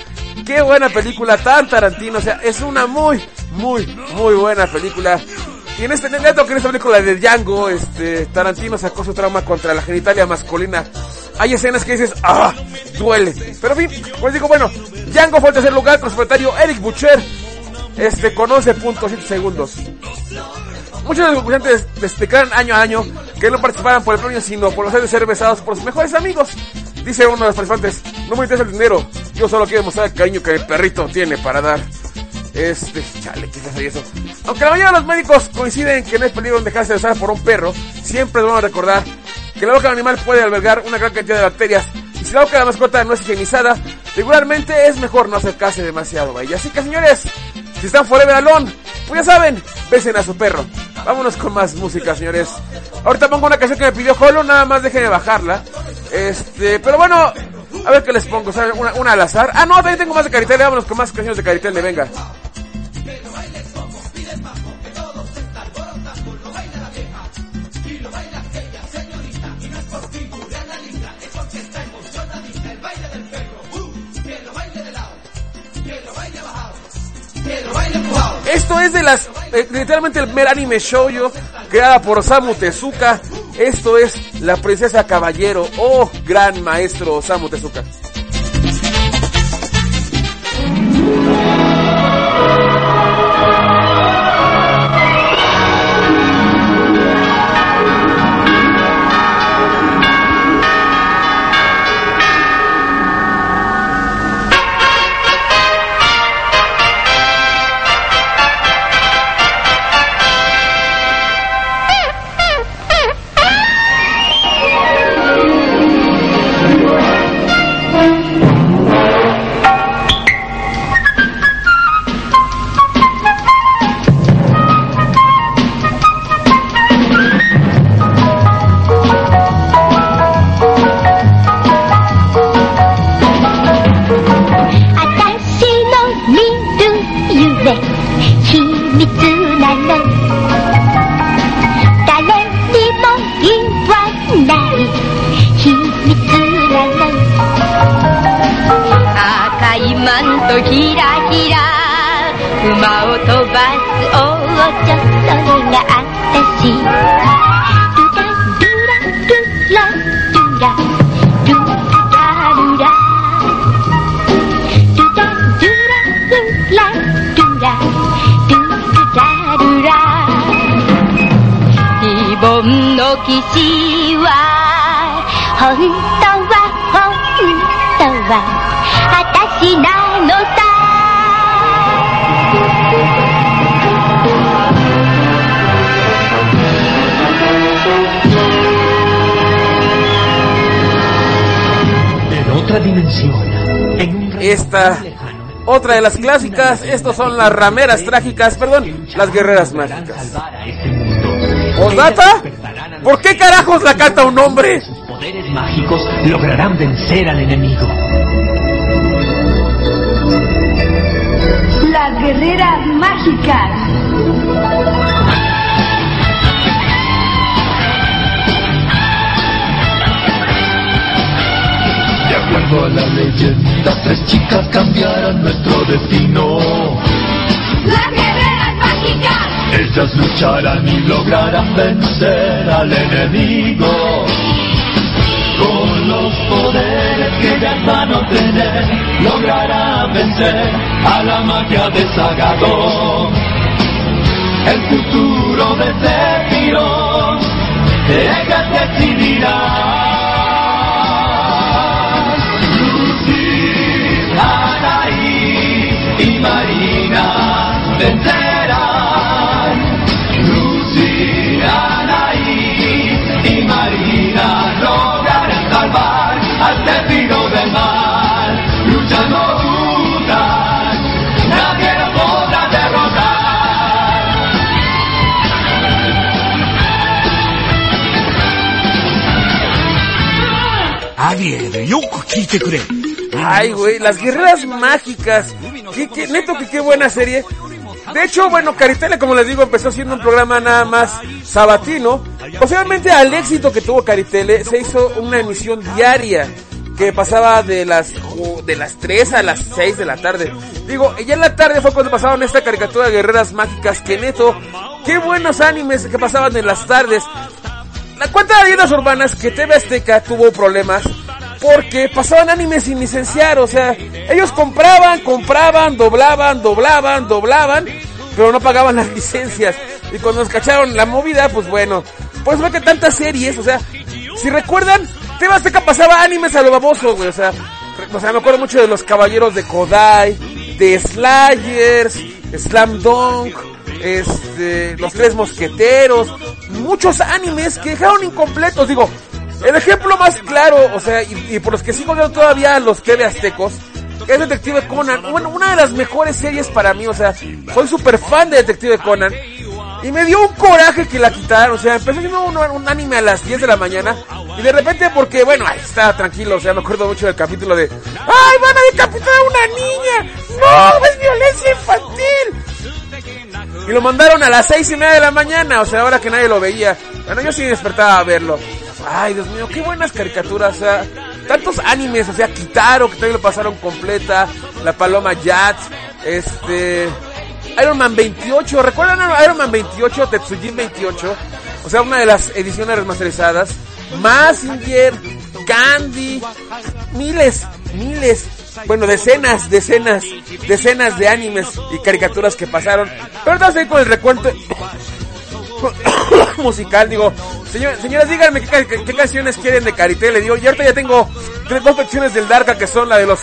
¡Qué buena película! Tan Tarantino, o sea, es una muy, muy, muy buena película. Y en este neto que en esta película de Django, este, Tarantino sacó su trauma contra la genitalia masculina. Hay escenas que dices, ah, duele. Pero en fin, pues digo, bueno, Django fue el tercer lugar secretario Eric Butcher, este, con 11.7 segundos. Muchos de los concursantes explicaron año a año que no participaran por el premio, sino por los de ser besados por sus mejores amigos. Dice uno de los participantes, no me interesa el dinero, yo solo quiero mostrar el cariño que el perrito tiene para dar. Este, chale, ¿qué hace eso? Aunque la mayoría de los médicos coinciden que no es peligro dejarse besar por un perro, siempre debemos recordar que la boca del animal puede albergar una gran cantidad de bacterias. Y si la boca de la mascota no es higienizada, regularmente es mejor no acercarse demasiado a ella. Así que señores, Si están forever alone, pues ya saben, besen a su perro. Vámonos con más música, señores. Ahorita pongo una canción que me pidió Holo, nada más déjenme bajarla. Este, pero bueno, a ver qué les pongo, ¿saben? Una, una al azar. Ah, no, también tengo más de Caritele, vámonos con más canciones de Caritele, venga. Esto es de las, eh, literalmente el primer anime shoujo creada por Osamu Tezuka. Esto es La Princesa Caballero. Oh, gran maestro Osamu Tezuka. Esta, otra de las clásicas, estos son las rameras trágicas, perdón, las guerreras mágicas. ¿Osdata? ¿Por qué carajos la canta un hombre? Sus poderes mágicos lograrán vencer al enemigo. Las guerreras mágicas. Acuerdo a la leyenda, tres chicas cambiarán nuestro destino. Las guerreras mágicas. Ellas lucharán y lograrán vencer al enemigo. Con los poderes que ellas van a obtener, lograrán vencer a la magia de Sagadón. El futuro de Sephiroth, ellas decidirán. Lucy, Anaí y Marina vencerán. Lucy, Anaí y Marina lograrán salvar al testigo del mal. Luchando juntas, nadie lo podrá derrotar. アリエル、よく聞いてくれ。 Ay, güey, las guerreras mágicas. ¿Qué, qué, neto, que qué buena serie. De hecho, bueno, Caritele, como les digo, empezó siendo un programa nada más sabatino. Posiblemente al éxito que tuvo Caritele, se hizo una emisión diaria que pasaba de las de las 3 a las 6 de la tarde. Digo, ya en la tarde fue cuando pasaban esta caricatura de guerreras mágicas que neto, qué buenos animes que pasaban en las tardes. La cuenta de leyendas urbanas que TV Azteca tuvo problemas porque pasaban animes sin licenciar, o sea, ellos compraban, compraban, doblaban, doblaban, doblaban, pero no pagaban las licencias. Y cuando nos cacharon la movida, pues bueno, pues ve que tantas series, o sea, si recuerdan, TV Azteca pasaba animes a lo baboso, güey, o sea, o sea, me acuerdo mucho de los caballeros de Kodai, de Slayers, Slam Dunk, este, los tres mosqueteros, muchos animes que dejaron incompletos, digo, el ejemplo más claro, o sea, y, por los que sigo viendo todavía los TV aztecos, es Detective Conan. Bueno, una de las mejores series para mí, o sea, soy súper fan de Detective Conan. Y me dio un coraje que la quitaran, o sea, empecé viendo un, un anime a las 10 de la mañana y de repente porque, bueno, ahí estaba tranquilo, o sea, me acuerdo mucho del capítulo de ¡Ay, van a decapitar a una niña! ¡No, es violencia infantil! Y lo mandaron a las seis y media de la mañana, o sea, ahora que nadie lo veía. Bueno, yo sí despertaba a verlo. Ay, Dios mío, qué buenas caricaturas, o sea, tantos animes, o sea, Kitaro, que también lo pasaron completa, La Paloma Yats, este... Iron Man 28, ¿recuerdan Iron Man 28, Tetsujin 28? O sea, una de las ediciones remasterizadas. Massinger, Candy, miles, miles, bueno, decenas, decenas, decenas de animes y caricaturas que pasaron. Pero vamos a ir con el recuento musical, digo, señor, señoras, díganme qué, canciones quieren de Caritel, le digo, y ahorita ya tengo tres, dos secciones del Darka que son la de los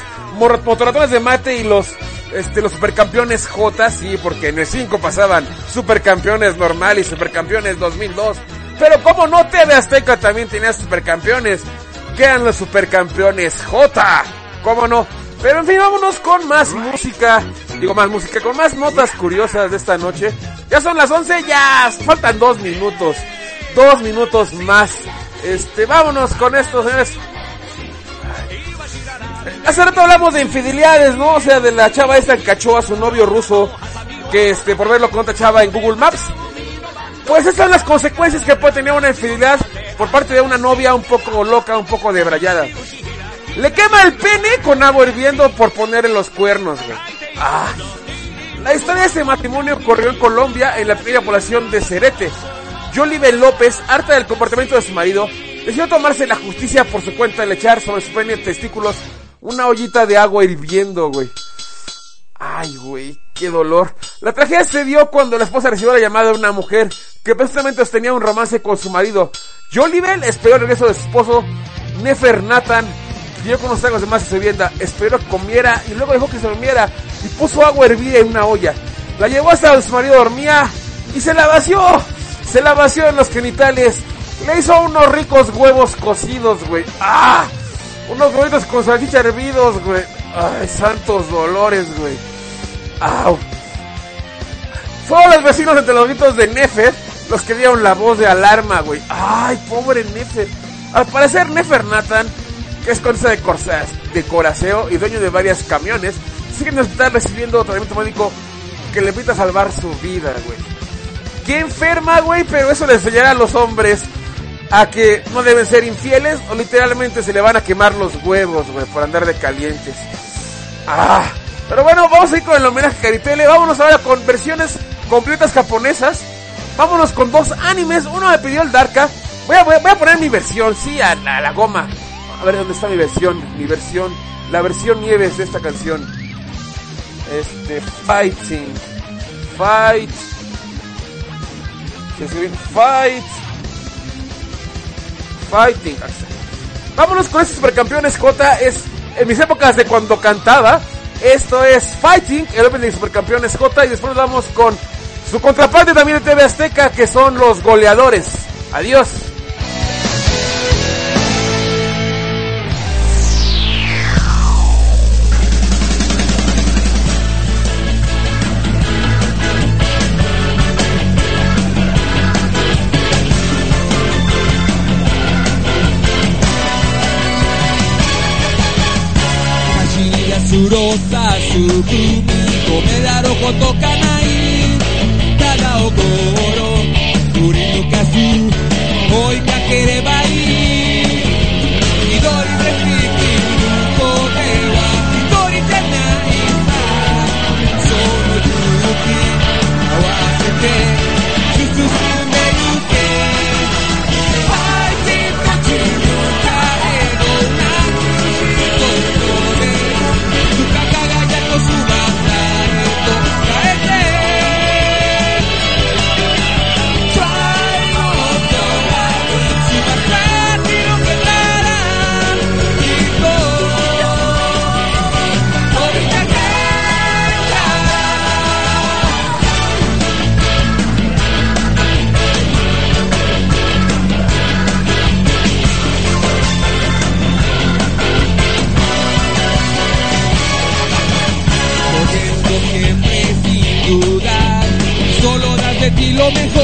motorratones de mate y los este, los supercampeones J, sí, porque en el 5 pasaban supercampeones normal y supercampeones 2002. Pero como no TV Azteca también tenía supercampeones, quedan los supercampeones J, ¿cómo no? Pero en fin, vámonos con más música, digo más música, con más notas curiosas de esta noche. Ya son las 11, ya faltan dos minutos, dos minutos más. Este, vámonos con esto, señores. Hace rato hablamos de infidelidades, ¿no? O sea, de la chava esta que cachó a su novio ruso, que este, por verlo con otra chava en Google Maps. Pues esas son las consecuencias que puede tener una infidelidad por parte de una novia un poco loca, un poco debrayada. Le quema el pene con agua hirviendo por ponerle los cuernos, güey. Ah. La historia de este matrimonio ocurrió en Colombia, en la pequeña población de Cerete. Jolive López, harta del comportamiento de su marido, decidió tomarse la justicia por su cuenta al echar sobre sus pene testículos una ollita de agua hirviendo, güey. Ay, güey, qué dolor. La tragedia se dio cuando la esposa recibió la llamada de una mujer que precisamente tenía un romance con su marido. Jolivel esperó el regreso de su esposo, Nefer Nathan, dio con los tragos de más de su vivienda, esperó que comiera y luego dejó que se durmiera y puso agua hervida en una olla. La llevó hasta donde su marido dormía y se la vació. Se la vació en los genitales. Le hizo unos ricos huevos cocidos, güey. ¡Ah! Unos huevitos con salchicha hervidos, güey. Ay, santos dolores, güey. ¡Au! Fueron los vecinos entre los gritos de Nefer los que dieron la voz de alarma, güey. ¡Ay, pobre Nefer! Al parecer, Nefer Nathan, que es consta de, corsas, de coraseo y dueño de varios camiones, sigue necesitando recibiendo tratamiento médico que le invita a salvar su vida, güey. Qué enferma, güey, pero eso le enseñará a los hombres a que no deben ser infieles o literalmente se le van a quemar los huevos, güey, por andar de calientes. Ah, pero bueno, vamos a ir con el homenaje a Caritele. Vámonos ahora con versiones completas japonesas. Vámonos con dos animes. Uno me pidió el Darka. Voy a, poner mi versión, sí, a la, goma. A ver dónde está mi versión. Mi versión. La versión Nieves de esta canción. Este, Fighting. Fight. Fight. Fighting. Vámonos con estos supercampeones J. Es en mis épocas de cuando cantaba. Esto es Fighting, el Open de Supercampeones J. Y después vamos con su contraparte también de TV Azteca, que son los goleadores. Adiós.「黒さ主文とメダルことか ti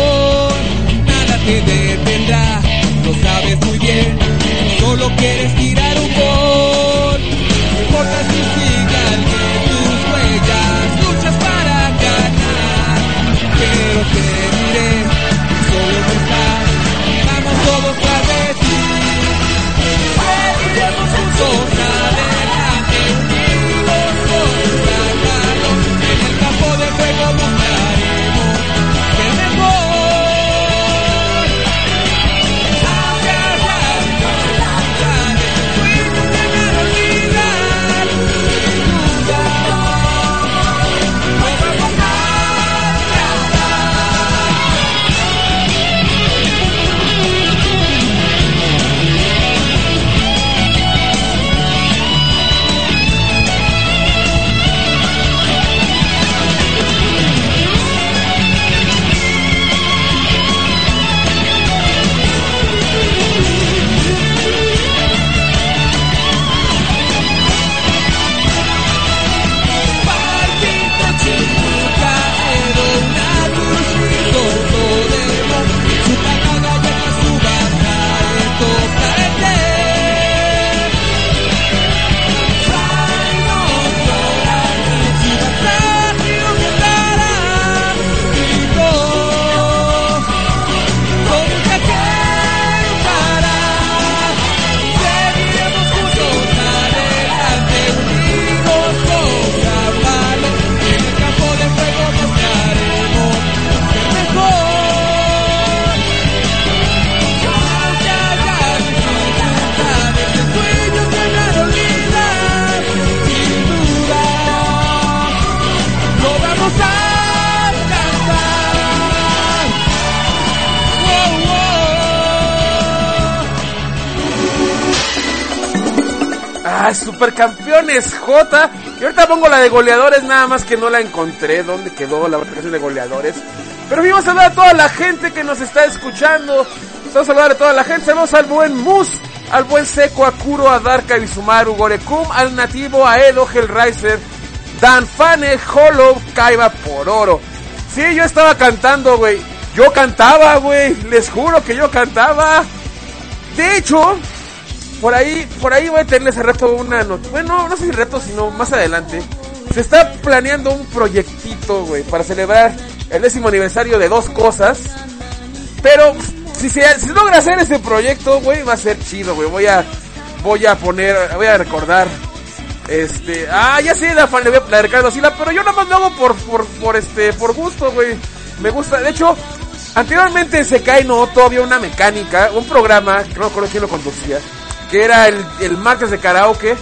Y ahorita pongo la de goleadores, nada más que no la encontré. ¿Dónde quedó la canción de goleadores? Pero vamos a saludar a toda la gente que nos está escuchando. Vamos a saludar a toda la gente. Saludos al buen Mus, al buen Seco, a Kuro, a Darka, Bisumaru, Gorekum, al nativo, a Edo, Hellraiser, Dan Fane, Hollow, Kaiba por oro. Sí, yo estaba cantando, güey. Yo cantaba, güey. Les juro que yo cantaba. De hecho, por ahí, por ahí voy a tener ese reto una not- Bueno, no sé si reto, sino más adelante. Se está planeando un proyectito, güey, para celebrar el décimo aniversario de dos cosas. Pero si se, si logra hacer ese proyecto, güey, va a ser chido, güey. Voy a, voy a poner, voy a recordar. Este, ah, ya sé la, fan- la de Ricardo Sila, pero yo nada más lo hago por, por, por este, por gusto, güey. Me gusta, de hecho, anteriormente en Sekai no había una mecánica, un programa, que no me acuerdo quién lo conducía, que era el, el martes de karaoke.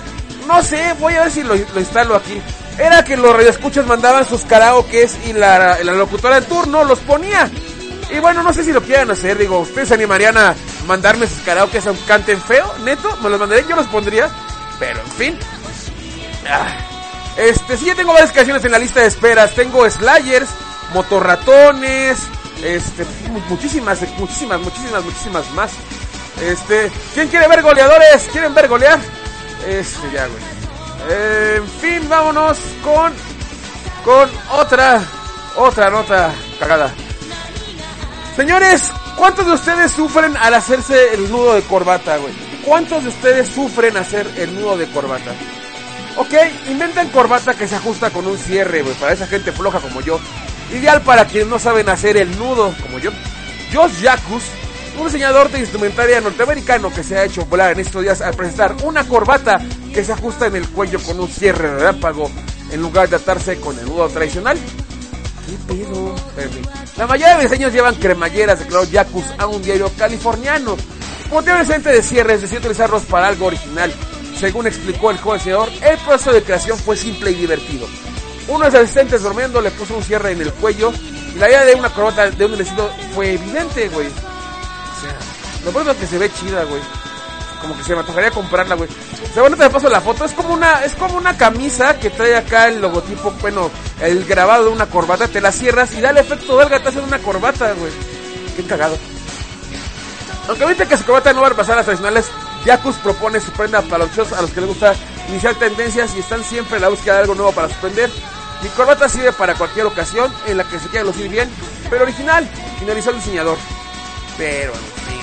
No sé, voy a ver si lo, lo instalo aquí. Era que los radioescuchas mandaban sus karaokes y la, locutora en turno los ponía. Y bueno, no sé si lo quieran hacer, digo, ustedes se animarían a mandarme sus karaokes aunque canten feo, neto, me los mandarían, yo los pondría, pero en fin. Ah, Este, sí, ya tengo varias canciones en la lista de esperas. Tengo Slayers, Motorratones, este, mu- muchísimas, muchísimas, muchísimas, muchísimas más. Este, ¿quién quiere ver goleadores? ¿Quieren ver golear? Este, ya, güey. En fin, vámonos con, con otra, otra nota cagada. Señores, ¿cuántos de ustedes sufren al hacerse el nudo de corbata, güey? ¿Cuántos de ustedes sufren hacer el nudo de corbata? Ok, inventan corbata que se ajusta con un cierre, güey, para esa gente floja como yo. Ideal para quienes no saben hacer el nudo, como yo. Josh Jacus, un diseñador de instrumentaria norteamericano que se ha hecho volar en estos días al presentar una corbata que se ajusta en el cuello con un cierre relámpago en lugar de atarse con el nudo tradicional. ¿Qué pedo? La mayoría de diseños llevan cremalleras, declaró Jacus a un diario californiano. Motivo decente de cierres, decidió utilizarlos para algo original. Según explicó el joven señor, el proceso de creación fue simple y divertido. Uno de los asistentes durmiendo le puso un cierre en el cuello y la idea de una corbata de un vestido fue evidente, güey. Sea, lo bueno es que se ve chida, güey. Como que se me antojaría comprarla, güey. O bueno, te paso la foto. Es como una, es como una camisa que trae acá el logotipo, bueno, el grabado de una corbata. Te la cierras y da el efecto del gatazo de una corbata, güey. Qué cagado. Aunque ahorita que su corbata no va a repasar las tradicionales, Yakus propone su prenda para los shows a los que les gusta iniciar tendencias y están siempre en la búsqueda de algo nuevo para sorprender. Mi corbata sirve para cualquier ocasión en la que se quiera lucir bien, pero original, finalizó el diseñador. Pero, en fin.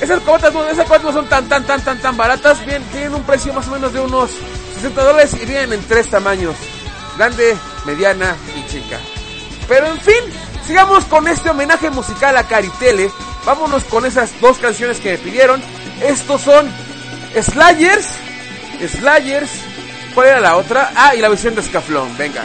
Esas corbatas, no, esas no son tan, tan, tan, tan, tan baratas. Bien, tienen un precio más o menos de unos 60 dólares y vienen en tres tamaños. Grande, mediana y chica. Pero en fin, sigamos con este homenaje musical a Caritele. Vámonos con esas dos canciones que me pidieron. Estos son Slayers. Slayers. ¿Cuál era la otra? Ah, y la versión de Scaflón. Venga.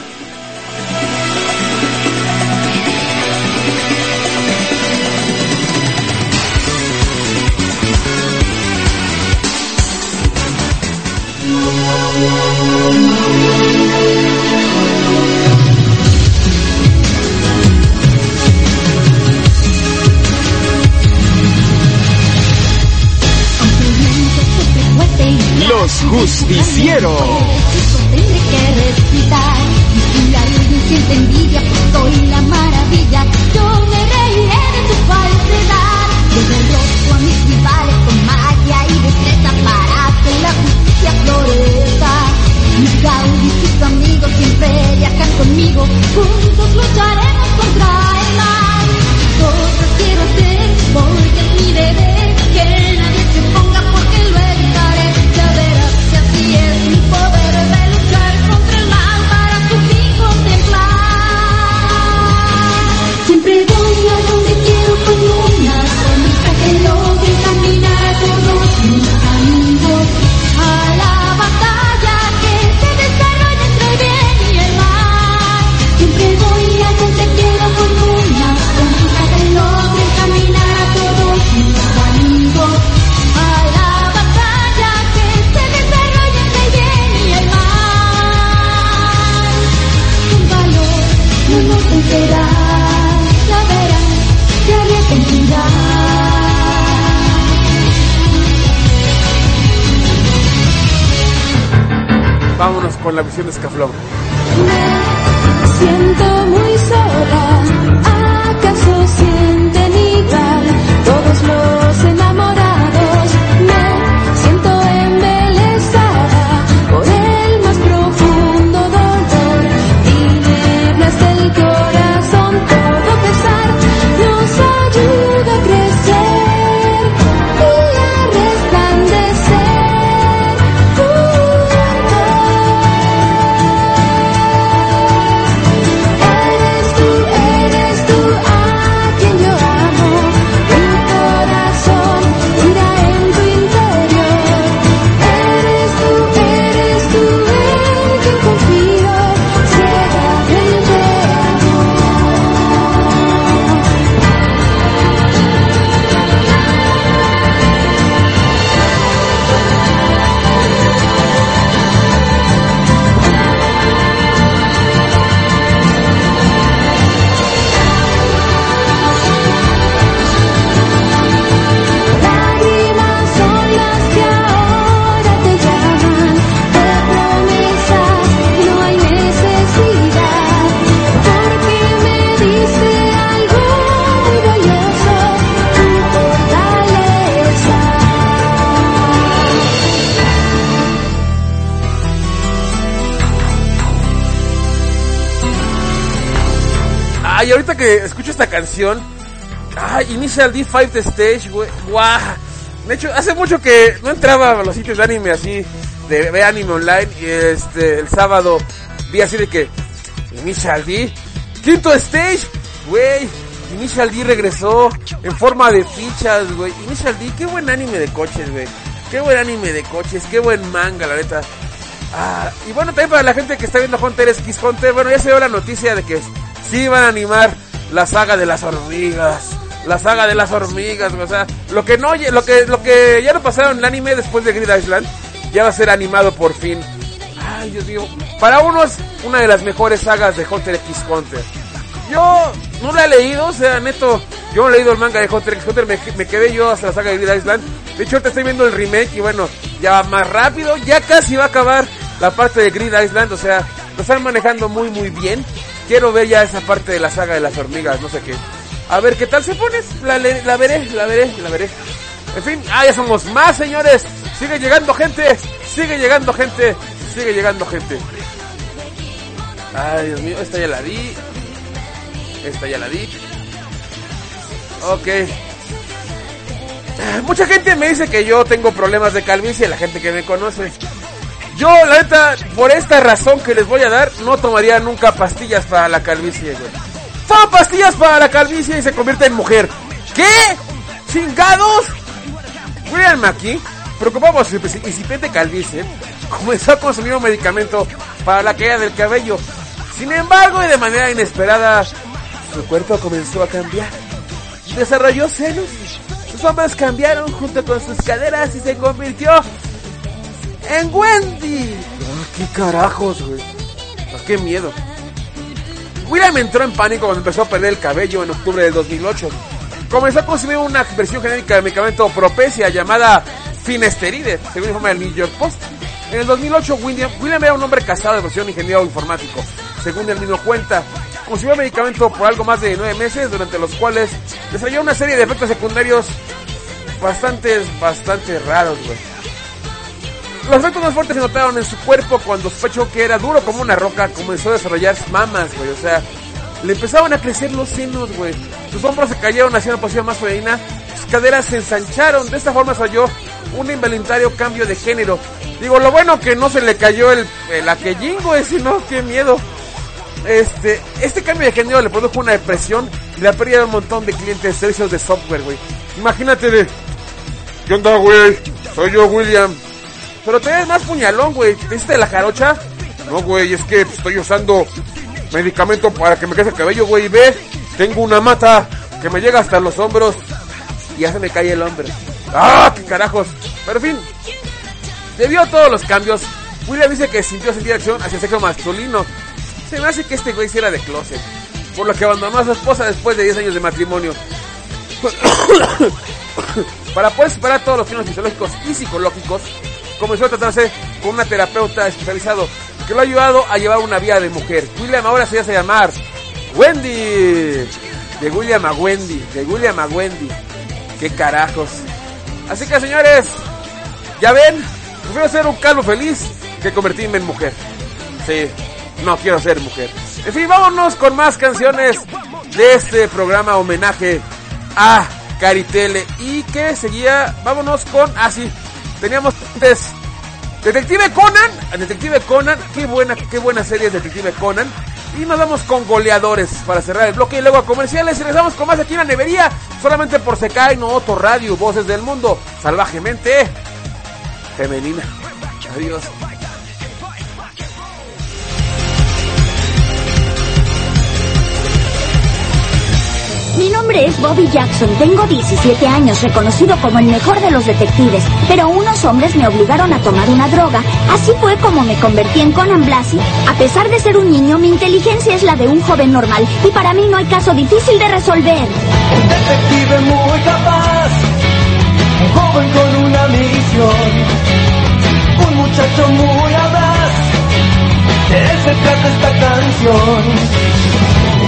Envidia, pues soy la maravilla. Yo me reiré de tu falsedad. Yo derroto a mis rivales justicia florezca. Mis gaudis sus amigos siempre viajan conmigo. Juntos lucharemos contra el mal. Cosas quiero hacer porque es mi deber. Que nadie se ponga Vámonos con la versión de Scaflón. Siento muy sola, ¿acaso sienten igual todos los canción. Ay, Initial D5 The Stage, güey. Guau. De hecho, hace mucho que no entraba a los sitios de anime así, de, de anime online. Y este, el sábado vi así de que. Initial D. Quinto Stage, güey. Initial D regresó en forma de fichas, güey. Initial D, qué buen anime de coches, güey. Qué buen anime de coches, qué buen manga, la neta. Ah, y bueno, también para la gente que está viendo Hunter X Hunter, bueno, ya se dio la noticia de que sí van a animar la saga de las hormigas. La saga de las hormigas, o sea, lo que no, lo que, lo que ya no pasaron el anime después de Grid Island, ya va a ser animado por fin. Ay, Dios mío, para unos, una de las mejores sagas de Hunter X Hunter. Yo no la he leído, o sea, neto, yo no he leído el manga de Hunter x Hunter, me, me quedé yo hasta la saga de Grid Island. De hecho, ahorita estoy viendo el remake y bueno, ya va más rápido, ya casi va a acabar la parte de Grid Island, o sea, lo están manejando muy muy bien. Quiero ver ya esa parte de la saga de las hormigas, no sé qué. A ver qué tal se pone, la, la veré, la veré, la veré. En fin, ah, ya somos más, señores. Sigue llegando gente, sigue llegando gente, sigue llegando gente. Ay, Dios mío, esta ya la di. Esta ya la di. Ok. Mucha gente me dice que yo tengo problemas de calvicie, la gente que me conoce. Yo, la neta, por esta razón que les voy a dar, no tomaría nunca pastillas para la calvicie, güey. Toma pastillas para la calvicie y se convierte en mujer. ¿Qué? ¿Chingados? William McKee, preocupado su incipiente calvicie, comenzó a consumir un medicamento para la caída del cabello. Sin embargo, y de manera inesperada, su cuerpo comenzó a cambiar. Desarrolló senos. Sus hombros cambiaron junto con sus caderas y se convirtió en Wendy. Oh, ¡Qué carajos, güey! Oh, ¡Qué miedo! William entró en pánico cuando empezó a perder el cabello en octubre del 2008. Comenzó a consumir una versión genérica del medicamento Propecia llamada Finesteride, según informa el New York Post. En el 2008, William, William era un hombre casado de profesión ingeniero informático. Según él mismo cuenta, consumió el medicamento por algo más de nueve meses, durante los cuales desarrolló una serie de efectos secundarios bastante, bastante raros, güey. Los efectos más fuertes se notaron en su cuerpo cuando sospechó que era duro como una roca, comenzó a desarrollar mamas, güey. O sea, le empezaban a crecer los senos, güey. Sus hombros se cayeron hacia una posición más femenina, sus caderas se ensancharon. De esta forma desarrolló un involuntario cambio de género. Digo, lo bueno que no se le cayó el, el aquellín, güey, si no, qué miedo. Este, este cambio de género le produjo una depresión y la pérdida de un montón de clientes servicios de software, güey. Imagínate de, ¿qué onda, güey? Soy yo, William. Pero te ves más puñalón, güey. ¿Te hiciste la jarocha? No, güey, es que estoy usando medicamento para que me crezca el cabello, güey. Ve, tengo una mata que me llega hasta los hombros y ya se me cae el hombre. ¡Ah, qué carajos! Pero en fin, debido a todos los cambios, William dice que sintió sentir acción hacia el sexo masculino. Se me hace que este güey hiciera de closet. Por lo que abandonó a su esposa después de 10 años de matrimonio. Para poder superar todos los signos fisiológicos y psicológicos, comenzó a tratarse con una terapeuta especializado que lo ha ayudado a llevar una vida de mujer. William ahora se hace llamar Wendy. De William a Wendy. De William a Wendy. Qué carajos. Así que señores, ya ven, prefiero ser un calvo feliz que convertirme en mujer. Sí, no quiero ser mujer. En fin, vámonos con más canciones de este programa homenaje a Caritele. Y que seguía, vámonos con, ah sí, teníamos antes Detective Conan, Detective Conan, qué buena, qué buena serie es Detective Conan. Y nos vamos con goleadores para cerrar el bloque y luego a comerciales. Y regresamos con más aquí en la nevería, solamente por Sekai no Otro Radio, Voces del Mundo, salvajemente femenina. Adiós. Mi nombre es Bobby Jackson, tengo 17 años, reconocido como el mejor de los detectives, pero unos hombres me obligaron a tomar una droga. Así fue como me convertí en Conan Blasi. A pesar de ser un niño, mi inteligencia es la de un joven normal y para mí no hay caso difícil de resolver. Un detective muy capaz, un joven con una misión, un muchacho muy audaz, de él se trata esta canción.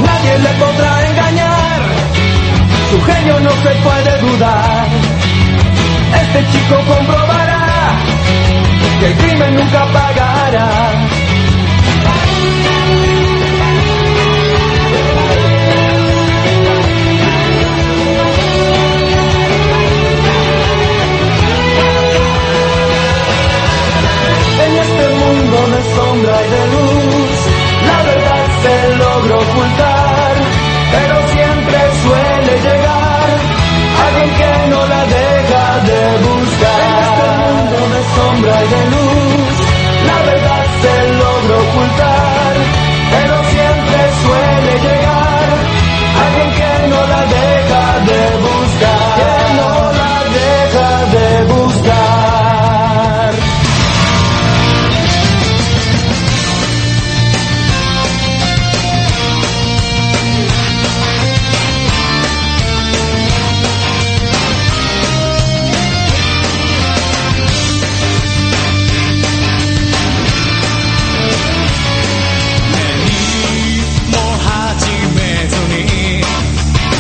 Nadie le podrá genio no se puede dudar. Este chico comprobará que el crimen nunca pagará. En este mundo de sombra y de luz, la verdad se logra ocultar, de sombra y de luz, la verdad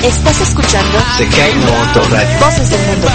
Estás escuchando Sekai no Otro Radio. Voces del Mundo.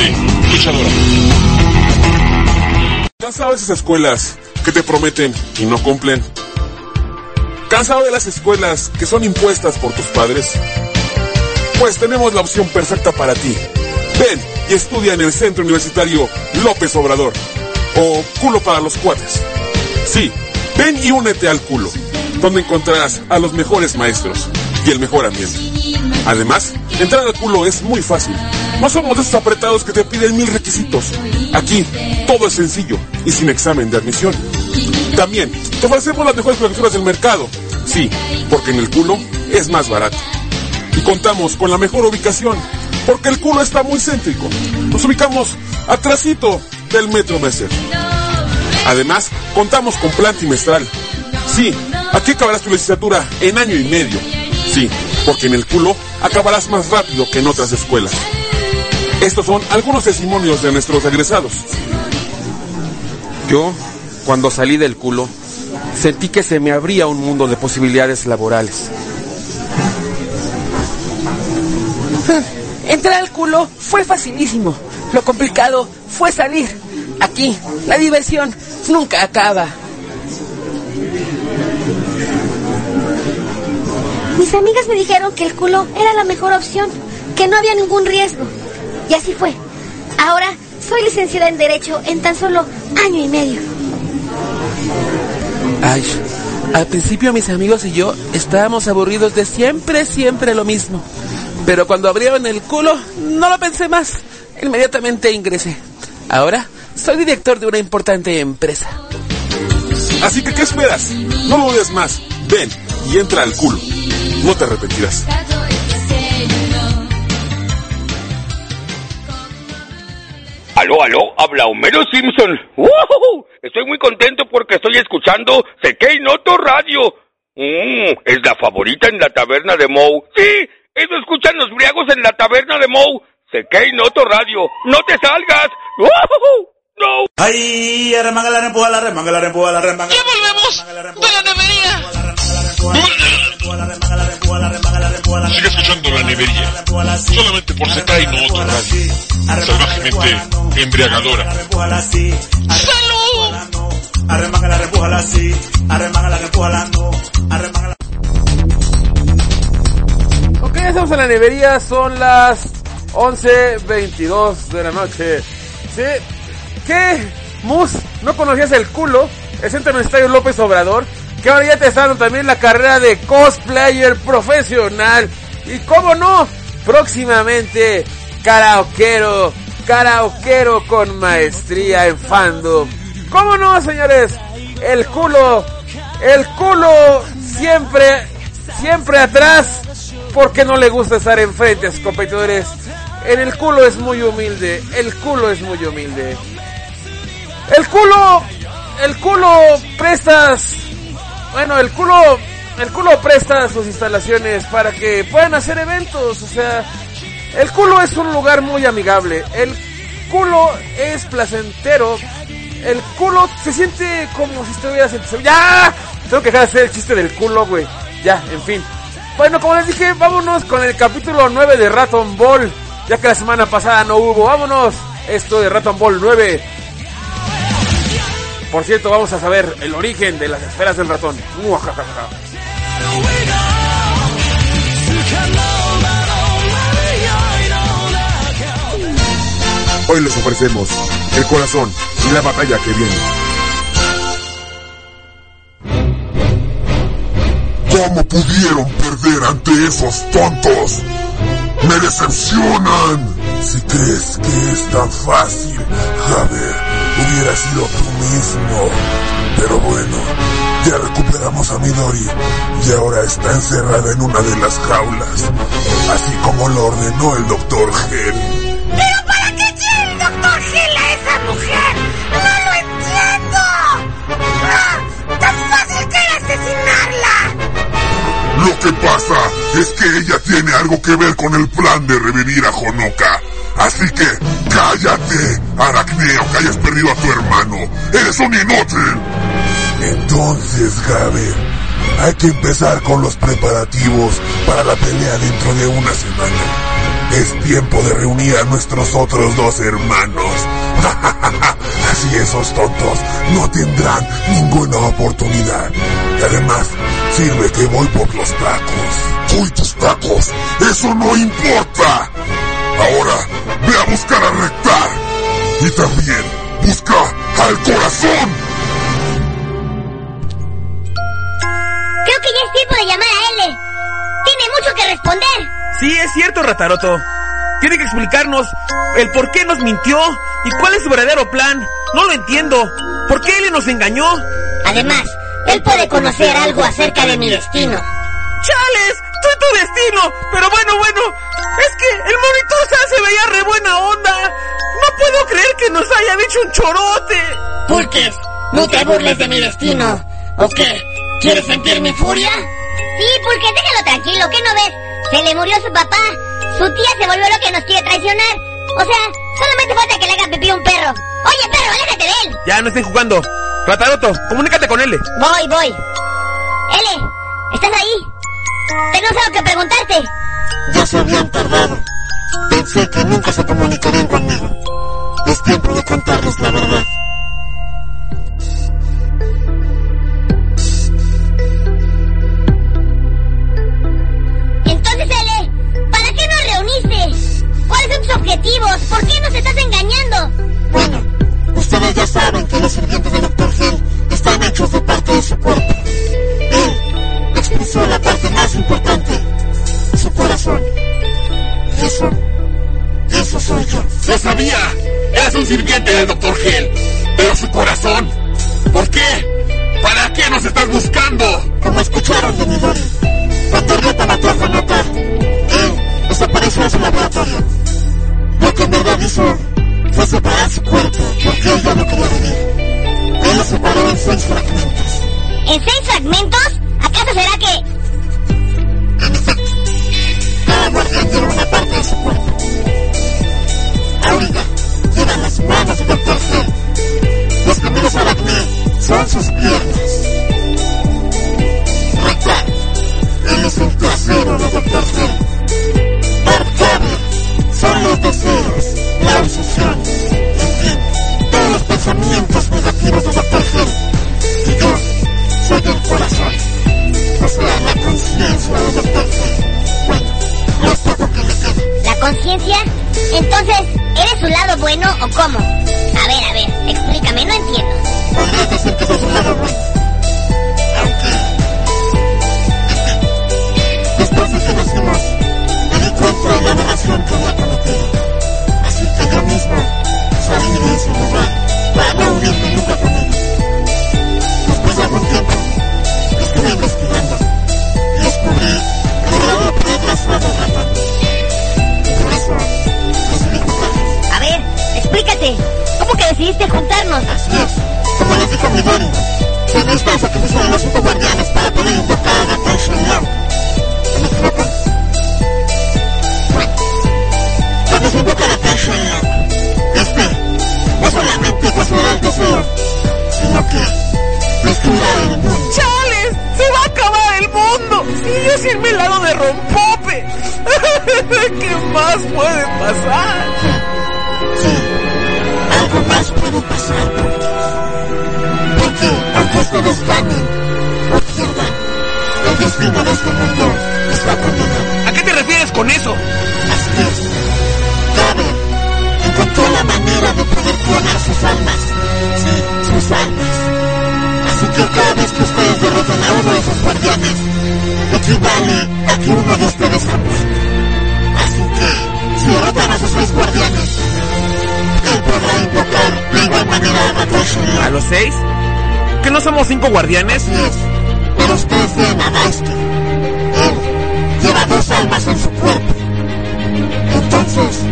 Salvajemente luchadora. ¿Cansado de esas escuelas que te prometen y no cumplen? ¿Cansado de las escuelas que son impuestas por tus padres? Pues tenemos la opción perfecta para ti. Ven y estudia en el Centro Universitario López Obrador. O culo para los cuates. Sí, ven y únete al culo, donde encontrarás a los mejores maestros y el mejor ambiente. Además, entrar al culo es muy fácil. No somos esos apretados que te piden mil requisitos. Aquí, todo es sencillo y sin examen de admisión. También, te ofrecemos las mejores colecturas del mercado. Sí, porque en el culo es más barato. Y contamos con la mejor ubicación, porque el culo está muy céntrico. Nos ubicamos atrasito del Metro Messer. Además, contamos con plan trimestral. Sí, aquí acabarás tu licenciatura en año y medio. Sí, porque en el culo acabarás más rápido que en otras escuelas. Estos son algunos testimonios de nuestros egresados. Yo, cuando salí del culo, sentí que se me abría un mundo de posibilidades laborales. Entrar al culo fue facilísimo. Lo complicado fue salir. Aquí, la diversión nunca acaba. Mis amigas me dijeron que el culo era la mejor opción, que no había ningún riesgo. Y así fue. Ahora soy licenciada en Derecho en tan solo año y medio. Ay, al principio mis amigos y yo estábamos aburridos de siempre, siempre lo mismo. Pero cuando abrieron el culo, no lo pensé más. Inmediatamente ingresé. Ahora soy director de una importante empresa. Así que, ¿qué esperas? No lo dudes más. Ven y entra al culo. No te arrepentirás. Aló, aló, habla Homero Simpson. ¡Woohoo! Estoy muy contento porque estoy escuchando Sekei Noto Radio. Mm, es la favorita en la taberna de Moe. Sí, eso escuchan los briagos en la taberna de Moe. Sekei Noto Radio. ¡No te salgas! ¡Woohoo! ¡No! Ay, arremanga la rempuja, la remanga la rempuja, la remanga. ¡Ya volvemos! ¡De la nevería! Sigue escuchando la nevería, solamente por Sekai no otro radio. Salvajemente embriagadora. ¡Salud! Ok, ya estamos en la nevería, son las 11.22 de la noche. ¿Sí? ¿Qué? Mus, ¿no conocías el culo? El Centro Universitario López Obrador. Que ahora ya te está dando también la carrera de cosplayer profesional. Y cómo no, próximamente karaoquero, karaoquero con maestría en fandom. ¿Cómo no, señores? El culo, el culo siempre, siempre atrás, porque no le gusta estar enfrente a sus competidores. En el culo es muy humilde, el culo es muy humilde. El culo, el culo prestas, bueno, el culo, el culo presta sus instalaciones para que puedan hacer eventos, o sea, el culo es un lugar muy amigable, el culo es placentero, el culo se siente como si estuvieras en... ¡Ya! Tengo que dejar de hacer el chiste del culo, güey. Ya, en fin. Bueno, como les dije, vámonos con el capítulo 9 de Raton Ball. Ya que la semana pasada no hubo. Vámonos. Esto de Raton Ball 9. Por cierto, vamos a saber el origen de las esferas del ratón. Muajajaja. Hoy les ofrecemos el corazón y la batalla que viene. ¿Cómo pudieron perder ante esos tontos? ¡Me decepcionan! Si crees que es tan fácil, Javier, hubiera sido tú mismo. Pero bueno, ya recuperamos a Midori y ahora está encerrada en una de las jaulas, así como lo ordenó el doctor Gel. ¿Pero para qué quiere el doctor Gil a esa mujer? ¡No lo entiendo! ¡Ah! ¡Tan fácil que era asesinarla! Lo que pasa es que ella tiene algo que ver con el plan de revivir a Honoka. Así que cállate, Aracneo, que hayas perdido a tu hermano. Eres un inútil. Entonces, Gabe, hay que empezar con los preparativos para la pelea dentro de una semana. Es tiempo de reunir a nuestros otros dos hermanos. Así esos tontos no tendrán ninguna oportunidad. Y además, sirve que voy por los tacos. ¡Uy, tus tacos! ¡Eso no importa! Ahora, ve a buscar a Rectar. Y también, busca al corazón. Creo que ya es tiempo de llamar a L. Tiene mucho que responder. Sí, es cierto, Rataroto. Tiene que explicarnos el por qué nos mintió y cuál es su verdadero plan. No lo entiendo. ¿Por qué él nos engañó? Además, él puede conocer algo acerca de mi destino. ¡Chales! ¡Soy tu destino! Pero bueno, bueno. Es que el monito se veía re buena onda. No puedo creer que nos haya dicho un chorote. Pulques, no te burles de mi destino. ¿O qué? ¿Quieres sentir mi furia? Sí, Pulques, déjalo tranquilo. ¿Qué no ves? Se le murió su papá. Su tía se volvió lo que nos quiere traicionar. O sea, solamente falta que le haga pipí a un perro. Oye, perro, aléjate de él. Ya no estén jugando. Rataroto, comunícate con él. Voy, voy. L, ¿estás ahí? Tenemos algo que preguntarte. Ya se habían tardado. Pensé que nunca se comunicarían conmigo. Es tiempo de contarles la verdad. Entonces, L, ¿para qué nos reuniste? ¿Cuáles son tus objetivos? ¿Por qué nos estás engañando? Bueno, ustedes ya saben que los sirvientes del Dr. Hill están hechos de parte de su cuerpo. Expresó la parte más importante, su corazón. Y eso, eso soy yo. ¡Lo sabía! Eres un sirviente del Dr. Hell. Pero su corazón. ¿Por qué? ¿Para qué nos estás buscando? Como escucharon de Midori, Paterreta mató a Hanata. Él desapareció de su laboratorio. Lo que en verdad hizo fue separar su cuerpo porque él ya no quería vivir. Él lo separó en seis fragmentos. ¿En seis fragmentos? ¿Acaso será que...? Guardián lleva una parte de su cuerpo. Auriga lleva las manos de Dr. Hell. Los caminos aracné son sus piernas. Rectar, él es el trasero de Dr. Hell. Dark Cable son los deseos, la obsesión, en fin, todos los pensamientos negativos de Dr. Hell. Y yo soy el corazón, la conciencia. Entonces, ¿eres su lado bueno o cómo? Cinco guardianes? Pero ustedes ven a Daisuke. Él lleva dos almas en su cuerpo. Entonces,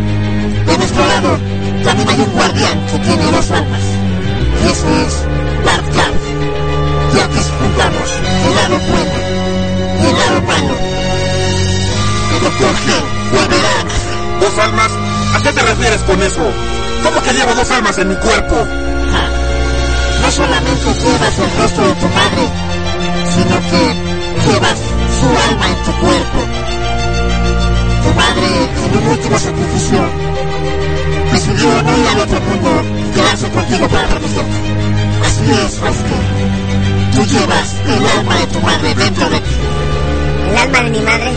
de nuestro lado, también hay un guardián que tiene dos almas. Y ese es Dark Cloud. Ya que juntamos el lado bueno y el lado malo, el. G volverá a nacer. ¿Dos almas? ¿A qué te refieres con eso? ¿Cómo que llevo dos almas en mi cuerpo? No solamente llevas el rostro de tu madre, sino que llevas su alma en tu cuerpo. Tu madre, en un último sacrificio, decidió no ir al otro mundo y quedarse contigo para protegerte. Así es, Rosco. Tú llevas el alma de tu madre dentro de ti. ¿El alma de mi madre?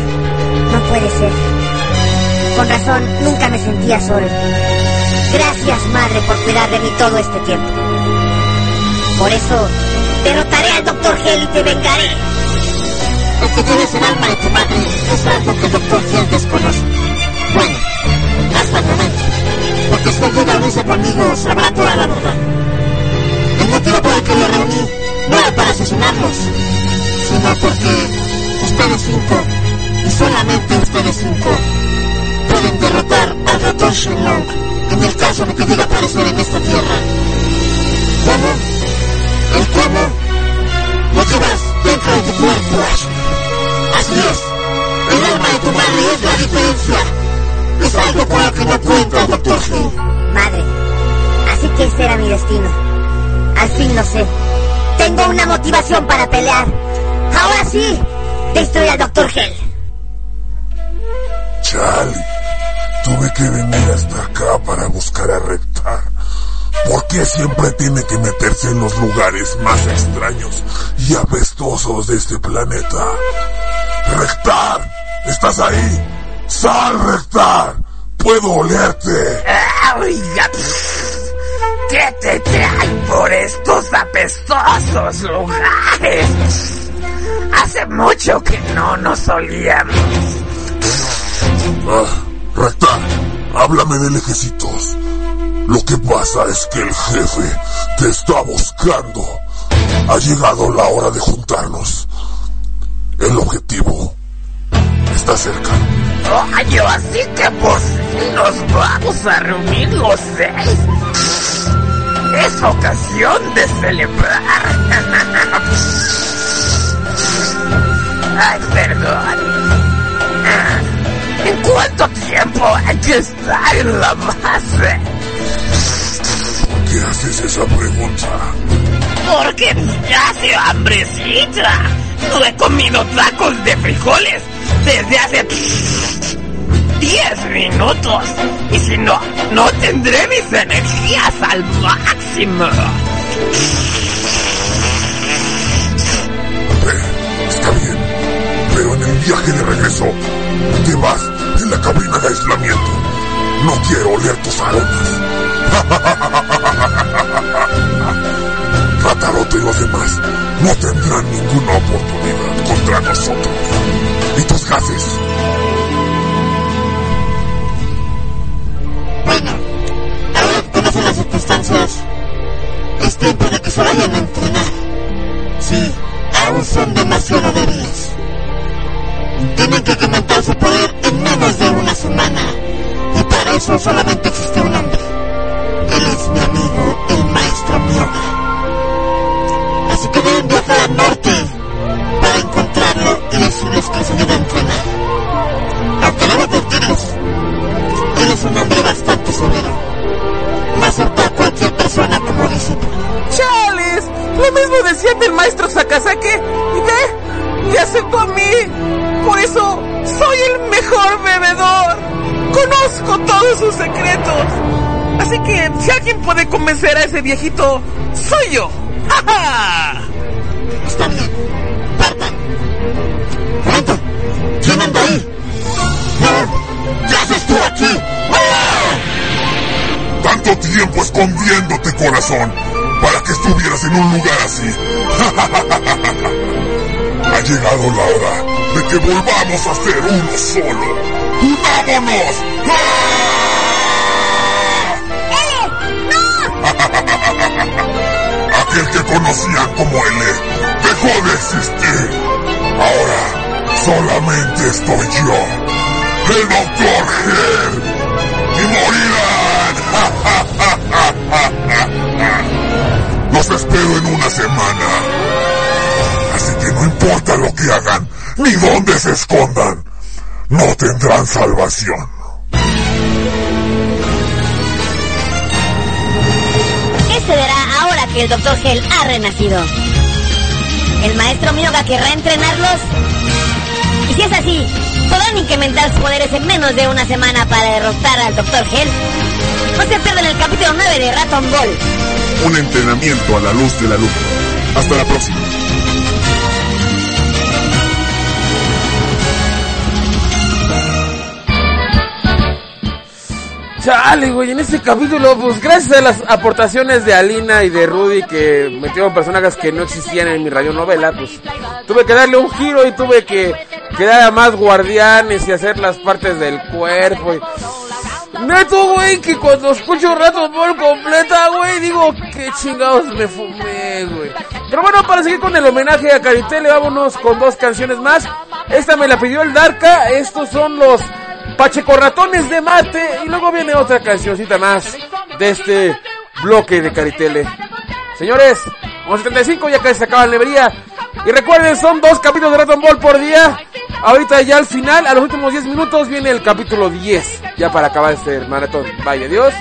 No puede ser. Con razón, nunca me sentía solo. Gracias, madre, por cuidar de mí todo este tiempo. Por eso, derrotaré al Dr. Hell y te vengaré. El que tienes el alma de tu madre es algo que el Dr. Hill desconoce. Bueno, hasta el momento. Porque él llega a unirse conmigo, sabrá toda la verdad. El motivo por el que lo reuní no era para asesinarlos, sino porque ustedes cinco, y solamente ustedes cinco, pueden derrotar a Dr. Shenlong en el caso de que llegue a aparecer en esta tierra. ¿Cómo? ¿El cómo? Lo llevas dentro de tu cuerpo, Ash. Así es. El alma de tu madre es la diferencia. Es algo con lo que no cuenta Dr. Hill. Madre, así que ese era mi destino. Al fin lo sé. Tengo una motivación para pelear. Ahora sí, destruir al Dr. Hell. Charlie, tuve que venir hasta acá para buscar a Rectar. ¿Por qué siempre tiene que meterse en los lugares más extraños y apestosos de este planeta? Rectar, ¿estás ahí? ¡Sal, Rectar! ¡Puedo olerte! Oiga, ¿qué te trae por estos apestosos lugares? Hace mucho que no nos olíamos. Ah, Rectar, háblame de lejecitos. Lo que pasa es que el jefe te está buscando. Ha llegado la hora de juntarnos. El objetivo está cerca. Oye, así que fin nos vamos a reunir los seis. Es ocasión de celebrar. Ay, perdón. ¿En cuánto tiempo hay que estar en la base? ¿Qué haces esa pregunta? Porque me hace hambrecita. No he comido tacos de frijoles desde hace 10 minutos. Y si no, no tendré mis energías al máximo. Eh, está bien, pero en el viaje de regreso te vas en la cabina de aislamiento. No quiero oler tus aromas. Rataroto y los demás no tendrán ninguna oportunidad contra nosotros. Y tus gases. Bueno, ahora conocen las circunstancias, es tiempo de que se vayan a entrenar. Sí, aún son demasiado débiles. Tienen que incrementar su poder en menos de una semana. Y para eso solamente existe un hombre. Él es mi amigo, el maestro Mioga. Así que deben viajar al norte para encontrarlo y decirles que se debe entrenar. Aunque lo advertirles, él es un hombre bastante severo. No acepta a cualquier persona como discípulo. ¡Chales! Lo mismo decía del maestro Sakazake. Y ve, me aceptó a mí. Por eso soy el mejor bebedor. Conozco todos sus secretos. Así que si alguien puede convencer a ese viejito, soy yo. ¡Ja, ja! Está bien. Partan. Pronto. ¿Quién anda ahí? ¡No! ¿Qué haces tú aquí? Tanto tiempo escondiéndote, corazón, para que estuvieras en un lugar así. ha llegado la hora de que volvamos a ser uno solo. ¡Unámonos! Aquel que conocían como L dejó de existir. Ahora solamente estoy yo, el Doctor Gel. Y morirán. Los espero en una semana. Así que no importa lo que hagan, ni dónde se escondan, no tendrán salvación. ¿Qué se verá ahora que el Dr. Hell ha renacido? ¿El maestro Mioga querrá entrenarlos? Y si es así, ¿podrán incrementar sus poderes en menos de una semana para derrotar al Dr. Hell? No se pierdan el capítulo 9 de Raton Ball. Un entrenamiento a la luz de la luz. Hasta la próxima. Chale, güey, en este capítulo, pues gracias a las aportaciones de Alina y de Rudy que metieron personajes que no existían en mi radionovela, pues tuve que darle un giro y tuve que crear a más guardianes y hacer las partes del cuerpo. Y... Neto, güey, que cuando escucho Rato Ball completa, güey, digo, qué chingados me fumé, güey. Pero bueno, para seguir con el homenaje a Caritele, vámonos con dos canciones más. Esta me la pidió el Darka, estos son los Pacheco Ratones de Mate y luego viene otra cancioncita más de este bloque de Caritele. Señores, con 75 ya casi se acaba la nevería. Y recuerden, son dos capítulos de Dragon Ball por día. Ahorita ya al final, a los últimos 10 minutos, viene el capítulo 10. Ya para acabar este maratón. Vaya Dios.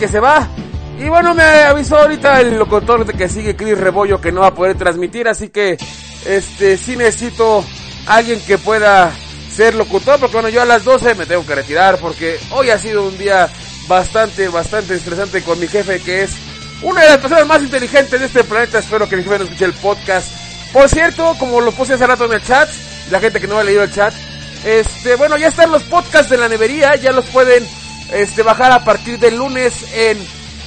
Que se va. Y bueno, me avisó ahorita el locutor de que sigue Chris Rebollo que no va a poder transmitir, así que este sí necesito alguien que pueda ser locutor, porque bueno, yo a las 12 me tengo que retirar porque hoy ha sido un día bastante, bastante estresante con mi jefe que es una de las personas más inteligentes de este planeta. Espero que mi jefe no escuche el podcast. Por cierto, como lo puse hace rato en el chat, la gente que no ha leído el chat, este, bueno, ya están los podcasts de la nevería, ya los pueden este, bajar a partir del lunes en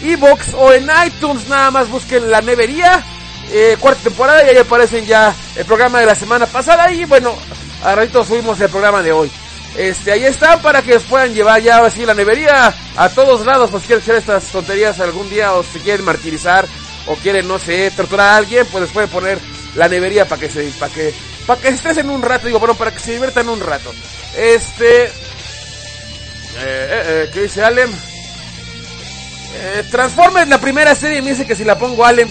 Evox o en iTunes, nada más busquen la nevería, eh, cuarta temporada y ahí aparecen ya el programa de la semana pasada y bueno, a ratito subimos el programa de hoy. Este, ahí están para que os puedan llevar ya así la nevería a todos lados, pues quieren hacer estas tonterías algún día o si quieren martirizar o quieren, no sé, torturar a alguien, pues les pueden poner la nevería para que se, para que, para que estresen un rato, digo, bueno, para que se diviertan un rato. Este, eh, eh, eh, ¿qué dice Alem? Eh, Transformers, la primera serie, me dice que si la pongo Alem.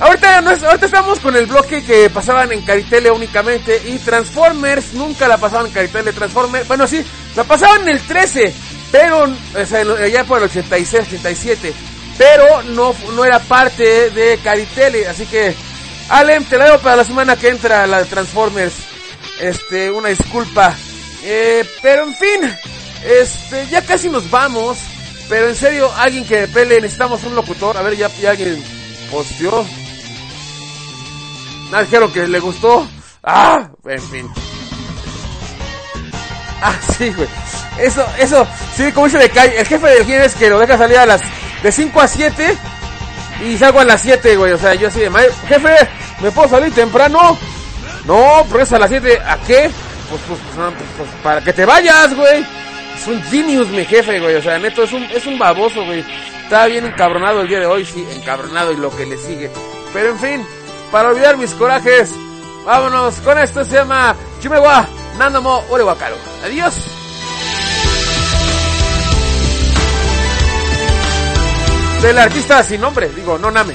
Ahorita, no es, ahorita estamos con el bloque que pasaban en Caritele únicamente y Transformers nunca la pasaban en Caritele. Transformers, bueno, sí, la pasaban en el 13, pero, o sea, allá por el 86, 87, pero no, no era parte de Caritele, así que, Alem, te la dejo para la semana que entra, la de Transformers. Este, una disculpa. Pero en fin, este, ya casi nos vamos. Pero en serio, alguien que pele, necesitamos un locutor. A ver, ya, ya alguien posteó. Nada, dijeron que le gustó. Ah, en fin. Ah, sí, güey. Eso, eso, sí, como dice calle. El jefe del es que lo deja salir a las de 5 a 7 y salgo a las 7, güey. O sea, yo así de, "Mae, jefe, ¿me puedo salir temprano? No, pero es a las 7. ¿A qué? Pues, pues, pues, pues, pues, para que te vayas, güey es un genius mi jefe, güey. O sea, neto, es un, es un baboso, güey. Estaba bien encabronado el día de hoy, sí, encabronado y lo que le sigue. Pero en fin, para olvidar mis corajes, vámonos con esto se llama Chimewa Nanamo Orewakaro. Adiós. Del artista sin nombre, digo, no name.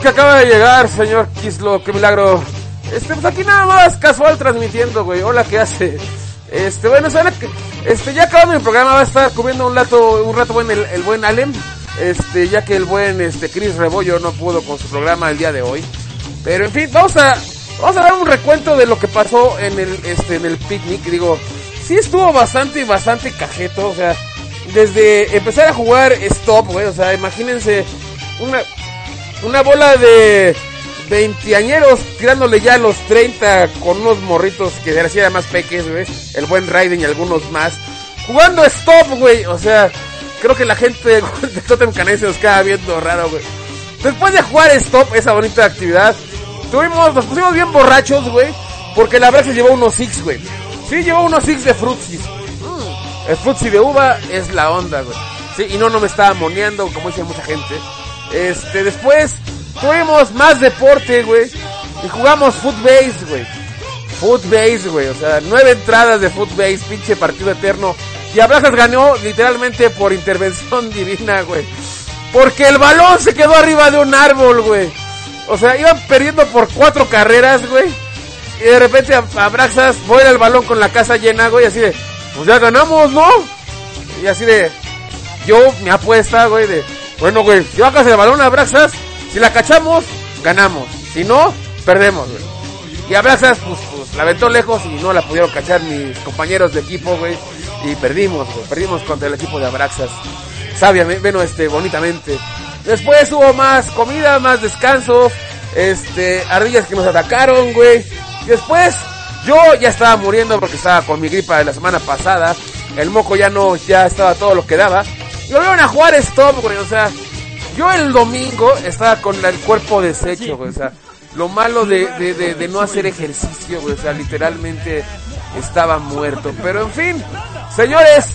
Que acaba de llegar, señor Kislo, qué milagro. Este, pues aquí nada más casual transmitiendo, güey. Hola, ¿qué hace? Este, bueno, ¿sabe que Este, ya acabando el programa va a estar comiendo un rato, un rato buen el, buen Alem. Este, ya que el buen este Chris Rebollo no pudo con su programa el día de hoy. Pero en fin, vamos a vamos a dar un recuento de lo que pasó en el este en el picnic, digo, sí estuvo bastante bastante cajeto, o sea, desde empezar a jugar stop, güey, o sea, imagínense una una bola de veinteañeros tirándole ya a los 30 con unos morritos que se hacían más peques, güey, el buen Raiden y algunos más, jugando stop, güey, o sea, creo que la gente de Totem Canese nos queda viendo raro, güey. Después de jugar stop, esa bonita actividad, tuvimos, nos pusimos bien borrachos, güey, porque la verdad se llevó unos six, güey. Sí, llevó unos six de frutsis. Mm, El frutsi de uva es la onda, güey. Sí, y no, no me estaba moneando, como dice mucha gente. Este, después tuvimos más deporte, güey. Y jugamos footbase, güey. Footbase, güey. O sea, nueve entradas de footbase, pinche partido eterno. Y Abrazas ganó literalmente por intervención divina, güey. Porque el balón se quedó arriba de un árbol, güey. O sea, iban perdiendo por cuatro carreras, güey. Y de repente Abraxas vuela el balón con la casa llena, güey. Así de, pues ya ganamos, ¿no? Y así de, yo, mi apuesta, güey, de, bueno, güey, si bacas el balón a Abraxas, si la cachamos, ganamos. Si no, perdemos, güey. Y Abraxas, pues, pues, la aventó lejos y no la pudieron cachar mis compañeros de equipo, güey. Y perdimos, güey. Perdimos contra el equipo de Abraxas. Sabiamente, bueno, este, bonitamente. Después hubo más comida, más descansos. Este, ardillas que nos atacaron, güey. Después, yo ya estaba muriendo porque estaba con mi gripa de la semana pasada. El moco ya no, ya estaba todo lo que daba. Y volvieron a jugar stop, güey. O sea, yo el domingo estaba con el cuerpo deshecho, güey. O sea, lo malo de, de, de, no hacer ejercicio, güey. O sea, literalmente estaba muerto. Pero en fin, señores,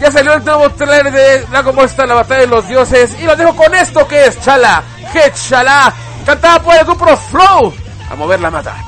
ya salió el nuevo trailer de Dragon Ball está la batalla de los dioses. Y lo dejo con esto que es Chala, Head Chala, cantada por el grupo Flow. A mover la mata.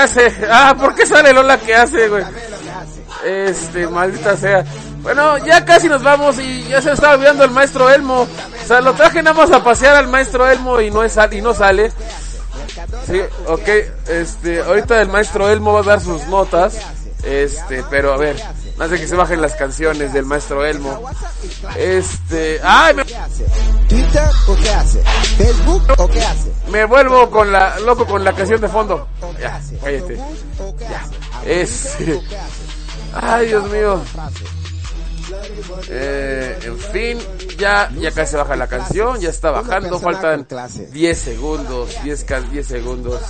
Hace? Ah, ¿por qué sale Lola, ¿qué hace, güey? Este, maldita sea. Bueno, ya casi nos vamos y ya se está olvidando el maestro Elmo. O sea, lo traje nada más a pasear al maestro Elmo y no, es, y no sale. Sí, ok, este, ahorita el maestro Elmo va a dar sus notas. Este, pero a ver, no hace que se bajen las canciones del maestro Elmo. Este, ay, me, ¿Twitter o qué hace? ¿Facebook o qué hace? me vuelvo con la, loco con la canción de fondo. Ya, cállate. Ya, es, ay, Dios mío. Eh, en fin, ya, ya casi baja la canción, ya está bajando, faltan 10 segundos, 10, ca- 10 segundos.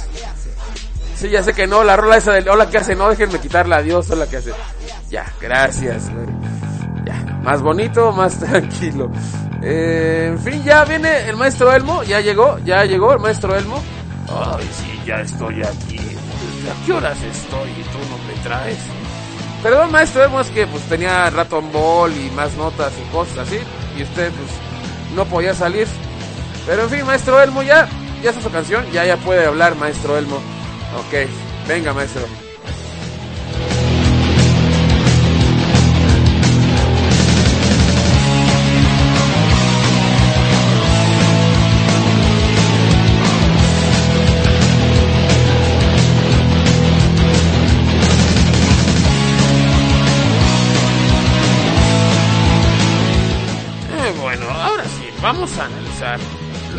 Sí, ya sé que no, la rola esa del hola que hace, no, déjenme quitarla, adiós, hola que hace. Ya, gracias. güey. Ya, más bonito, más tranquilo. Eh, en fin, ya viene el maestro Elmo, ya llegó, ya llegó el maestro Elmo. Ay, sí, ya estoy aquí. ¿A qué horas estoy y tú no me traes? Perdón, maestro Elmo, es que pues tenía Raton Ball y más notas y cosas así. Y usted pues no podía salir. Pero en fin, maestro Elmo, ya, ya está su canción, ya ya puede hablar, maestro Elmo. Ok, venga, maestro.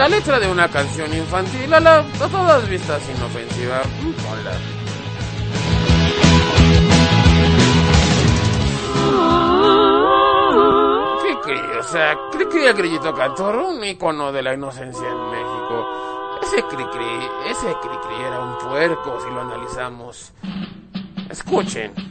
La letra de una canción infantil a la a todas vistas inofensiva. Ponla. Cricri, o sea, Cricri el grillito cantor, un icono de la inocencia en México. Ese Cricri, ese Cricri era un puerco si lo analizamos. Escuchen.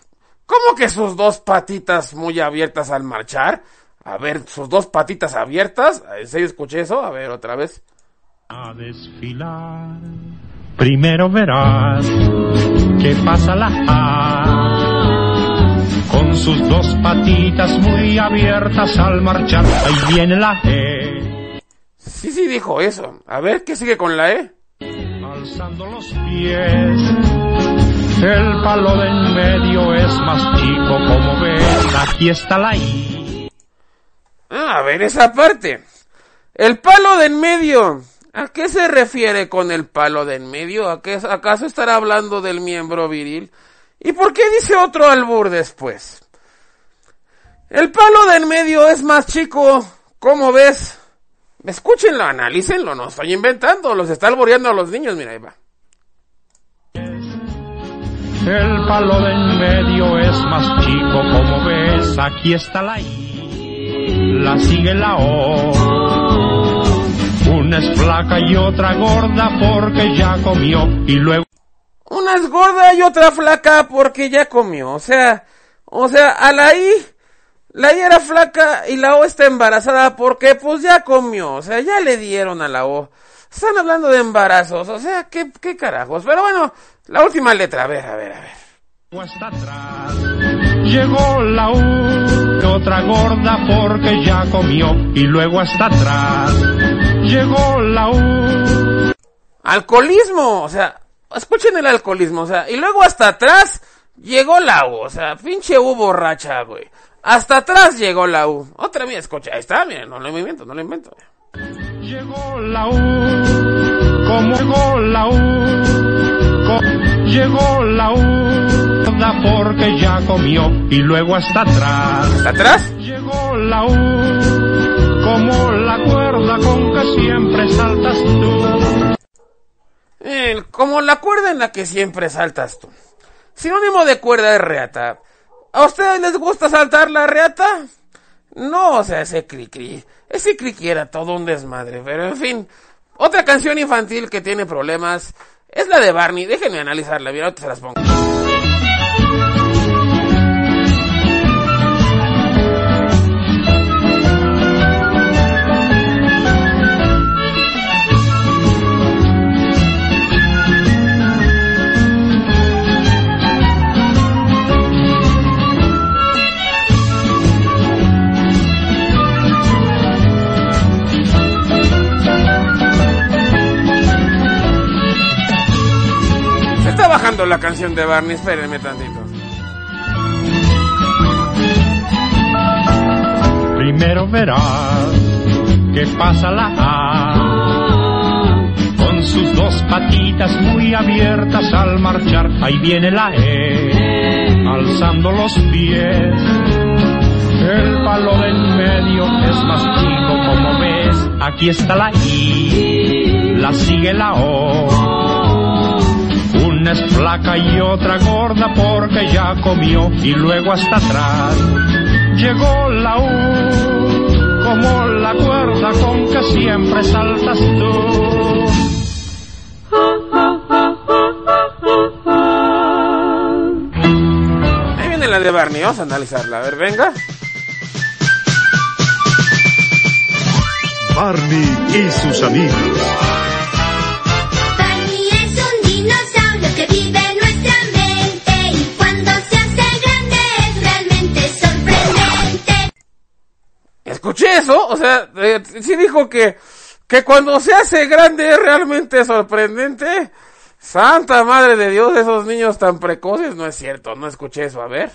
¿Cómo que sus dos patitas muy abiertas al marchar? A ver, sus dos patitas abiertas. ¿En serio escuché eso? A ver, otra vez. a desfilar. Primero verás que pasa la A. Con sus dos patitas muy abiertas al marchar. Ahí viene la E. Sí, sí dijo eso. A ver, ¿qué sigue con la E? Alzando los pies. El palo de en medio es más chico, como ves. Aquí está la I. Ah, a ver, esa parte. El palo de en medio. ¿A qué se refiere con el palo de en medio? ¿A qué, ¿Acaso estará hablando del miembro viril? ¿Y por qué dice otro albur después? El palo de en medio es más chico. ¿Cómo ves? Escúchenlo, analícenlo, no estoy inventando, los está alboreando a los niños, mira, ahí va. El palo de en medio es más chico, como ves. Aquí está la I. La sigue la O. Una es flaca y otra gorda porque ya comió. Y luego Una es gorda y otra flaca porque ya comió. O sea, o sea, a la I, la I era flaca y la O está embarazada porque pues ya comió. O sea, ya le dieron a la O. Están hablando de embarazos. O sea, qué, qué carajos. Pero bueno, la última letra. A ver, a ver, a ver. hasta atrás llegó la U. Otra gorda porque ya comió. Y luego hasta atrás llegó la U. Alcoholismo. O sea, escuchen el alcoholismo. O sea, y luego hasta atrás llegó la U. O sea, pinche U borracha, güey. Hasta atrás llegó la U. Otra vez, escucha. Ahí está, miren, no lo invento, no lo invento. Llegó la U, como llegó la U, co- llegó la U, porque ya comió y luego hasta atrás. ¿Hasta atrás? Llegó la U, como la cuerda con que siempre saltas tú. Eh, como la cuerda en la que siempre saltas tú. Sinónimo de cuerda es reata. ¿A ustedes les gusta saltar la reata? No, o sea, ese cri-cri. Ese cri-cri era todo un desmadre, pero en fin. Otra canción infantil que tiene problemas es la de Barney. Déjenme analizarla, mira, ahorita se las pongo. Bajando la canción de Barney, espérenme tantito. Primero verás que pasa la A con sus dos patitas muy abiertas al marchar. Ahí viene la E alzando los pies. El palo del medio es más chico como ves. Aquí está la I, la sigue la O. Una es flaca y otra gorda porque ya comió y luego hasta atrás llegó la U como la cuerda con que siempre saltas tú. Ahí viene la de Barney, vamos a analizarla. A ver, venga. Barney y sus amigos. Escuché eso, o sea, eh, sí dijo que, que cuando se hace grande es realmente sorprendente. Santa madre de Dios, esos niños tan precoces, no es cierto, no escuché eso, a ver.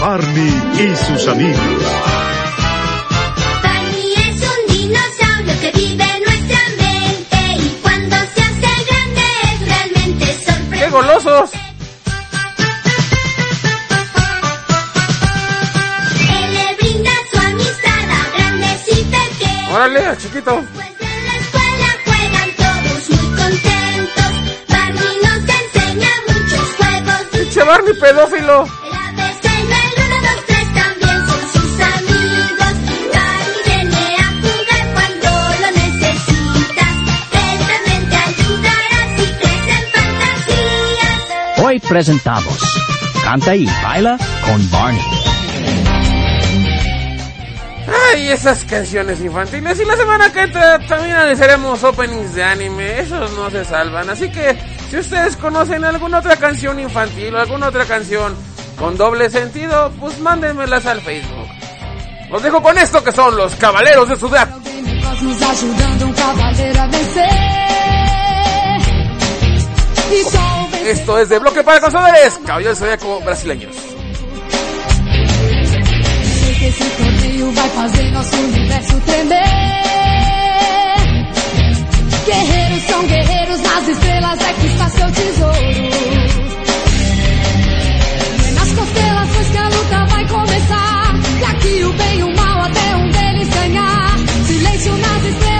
Barney y sus amigos. Barney es un dinosaurio que vive golosos! Él le brinda su amistad a grandes y pequeños. Órale, al chiquito. En la escuela juegan todos muy contentos. Barney nos enseña muchos juegos. Pinche Barney pedófilo. Hoy presentamos Canta y baila con Barney. Ay, esas canciones infantiles. Y la semana que entra también analizaremos openings de anime. Esos no se salvan. Así que, si ustedes conocen alguna otra canción infantil o alguna otra canción con doble sentido, pues mándenmelas al Facebook. Los dejo con esto que son los Caballeros de Ciudad. Nos ajudando um cavaleiro a vencer. E só o vencer Esto es de Bloque para Consoladores, Caballeros Zodíaco brasileños. que esse torneio vai fazer nosso universo tremer. Guerreiros são guerreiros, nas estrelas é que está seu tesouro. É nas constelações que a luta vai começar. E aqui o bem e o mal até um deles ganhar. Silêncio nas estrelas,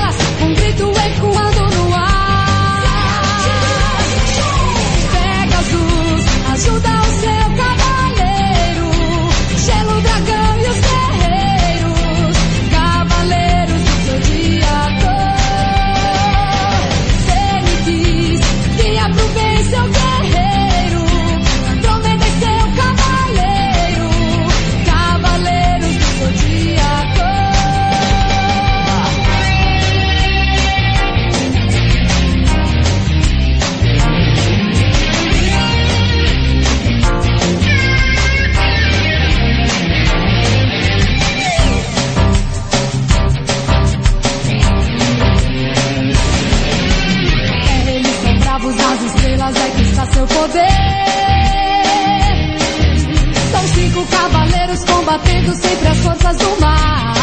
combatendo sempre as forças do mal.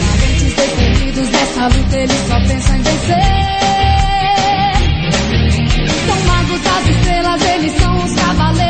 Valentes destemidos nessa luta, eles só pensam em vencer. São magos das estrelas, eles são os cavaleiros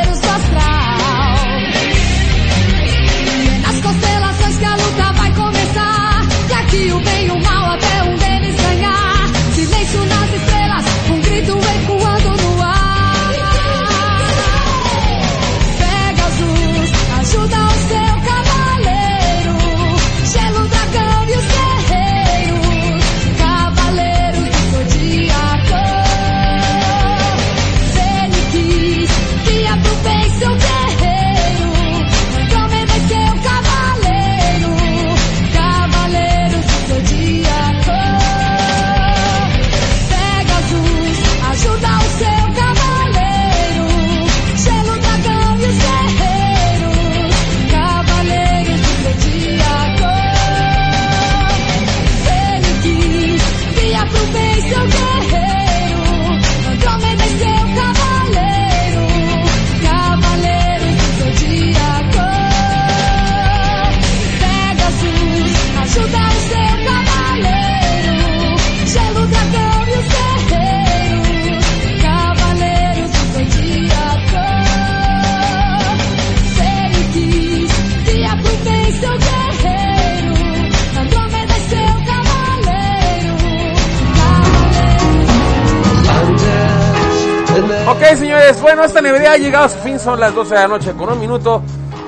llegado a fin, son las 12 de la noche con un minuto.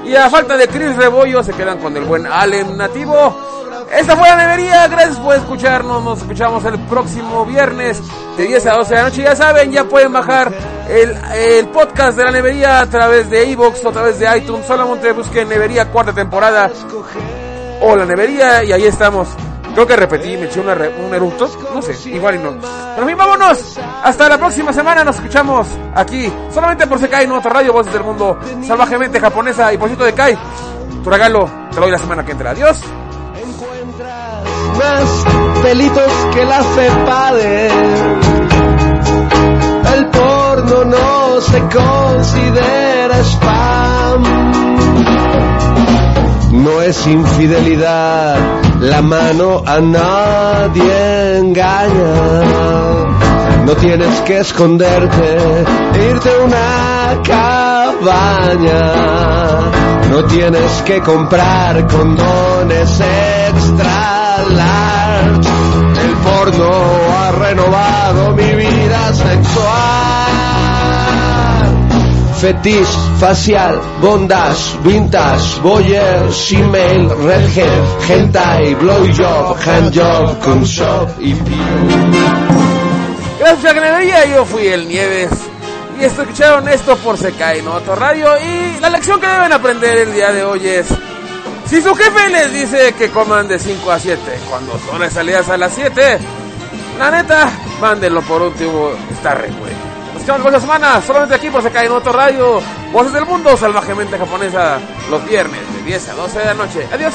Y a falta de Chris Rebollo, se quedan con el buen Allen Nativo. Esta fue la nevería, gracias por escucharnos. Nos escuchamos el próximo viernes de 10 a 12 de la noche. Ya saben, ya pueden bajar el, el podcast de la nevería a través de iVoox o a través de iTunes. Solamente busquen Nevería cuarta temporada o la nevería y ahí estamos. Creo que repetí, me eché un eructo. No sé, igual y no. Pero en fin, vámonos. Hasta la próxima semana. Nos escuchamos aquí. Solamente por Sekai, nuestra radio Voces del Mundo. Salvajemente japonesa. Y por cierto de Kai. Tu regalo te lo doy la semana que entra. Adiós. más pelitos que la FEPADE. El porno no se considera spam. No es infidelidad, la mano a nadie engaña. No tienes que esconderte, irte a una cabaña. No tienes que comprar condones extra large. El porno ha renovado mi vida sexual. Fetish, facial, bondage, vintage, boyer, shemale, redhead, hentai, blowjob, handjob, con shop y Gracias a la nevería. Yo fui el Nieves. Y esto, escucharon esto por Sekai, ¿no? Otro radio. Y la lección que deben aprender el día de hoy es. Si su jefe les dice que coman de 5 a 7, cuando son las salidas a las 7, la neta, mándenlo por un tubo, está re güey escuchamos varias semanas, solamente aquí por Se Cae en Otro Radio. Voces del mundo salvajemente japonesa, los viernes de 10 a 12 de la noche. Adiós.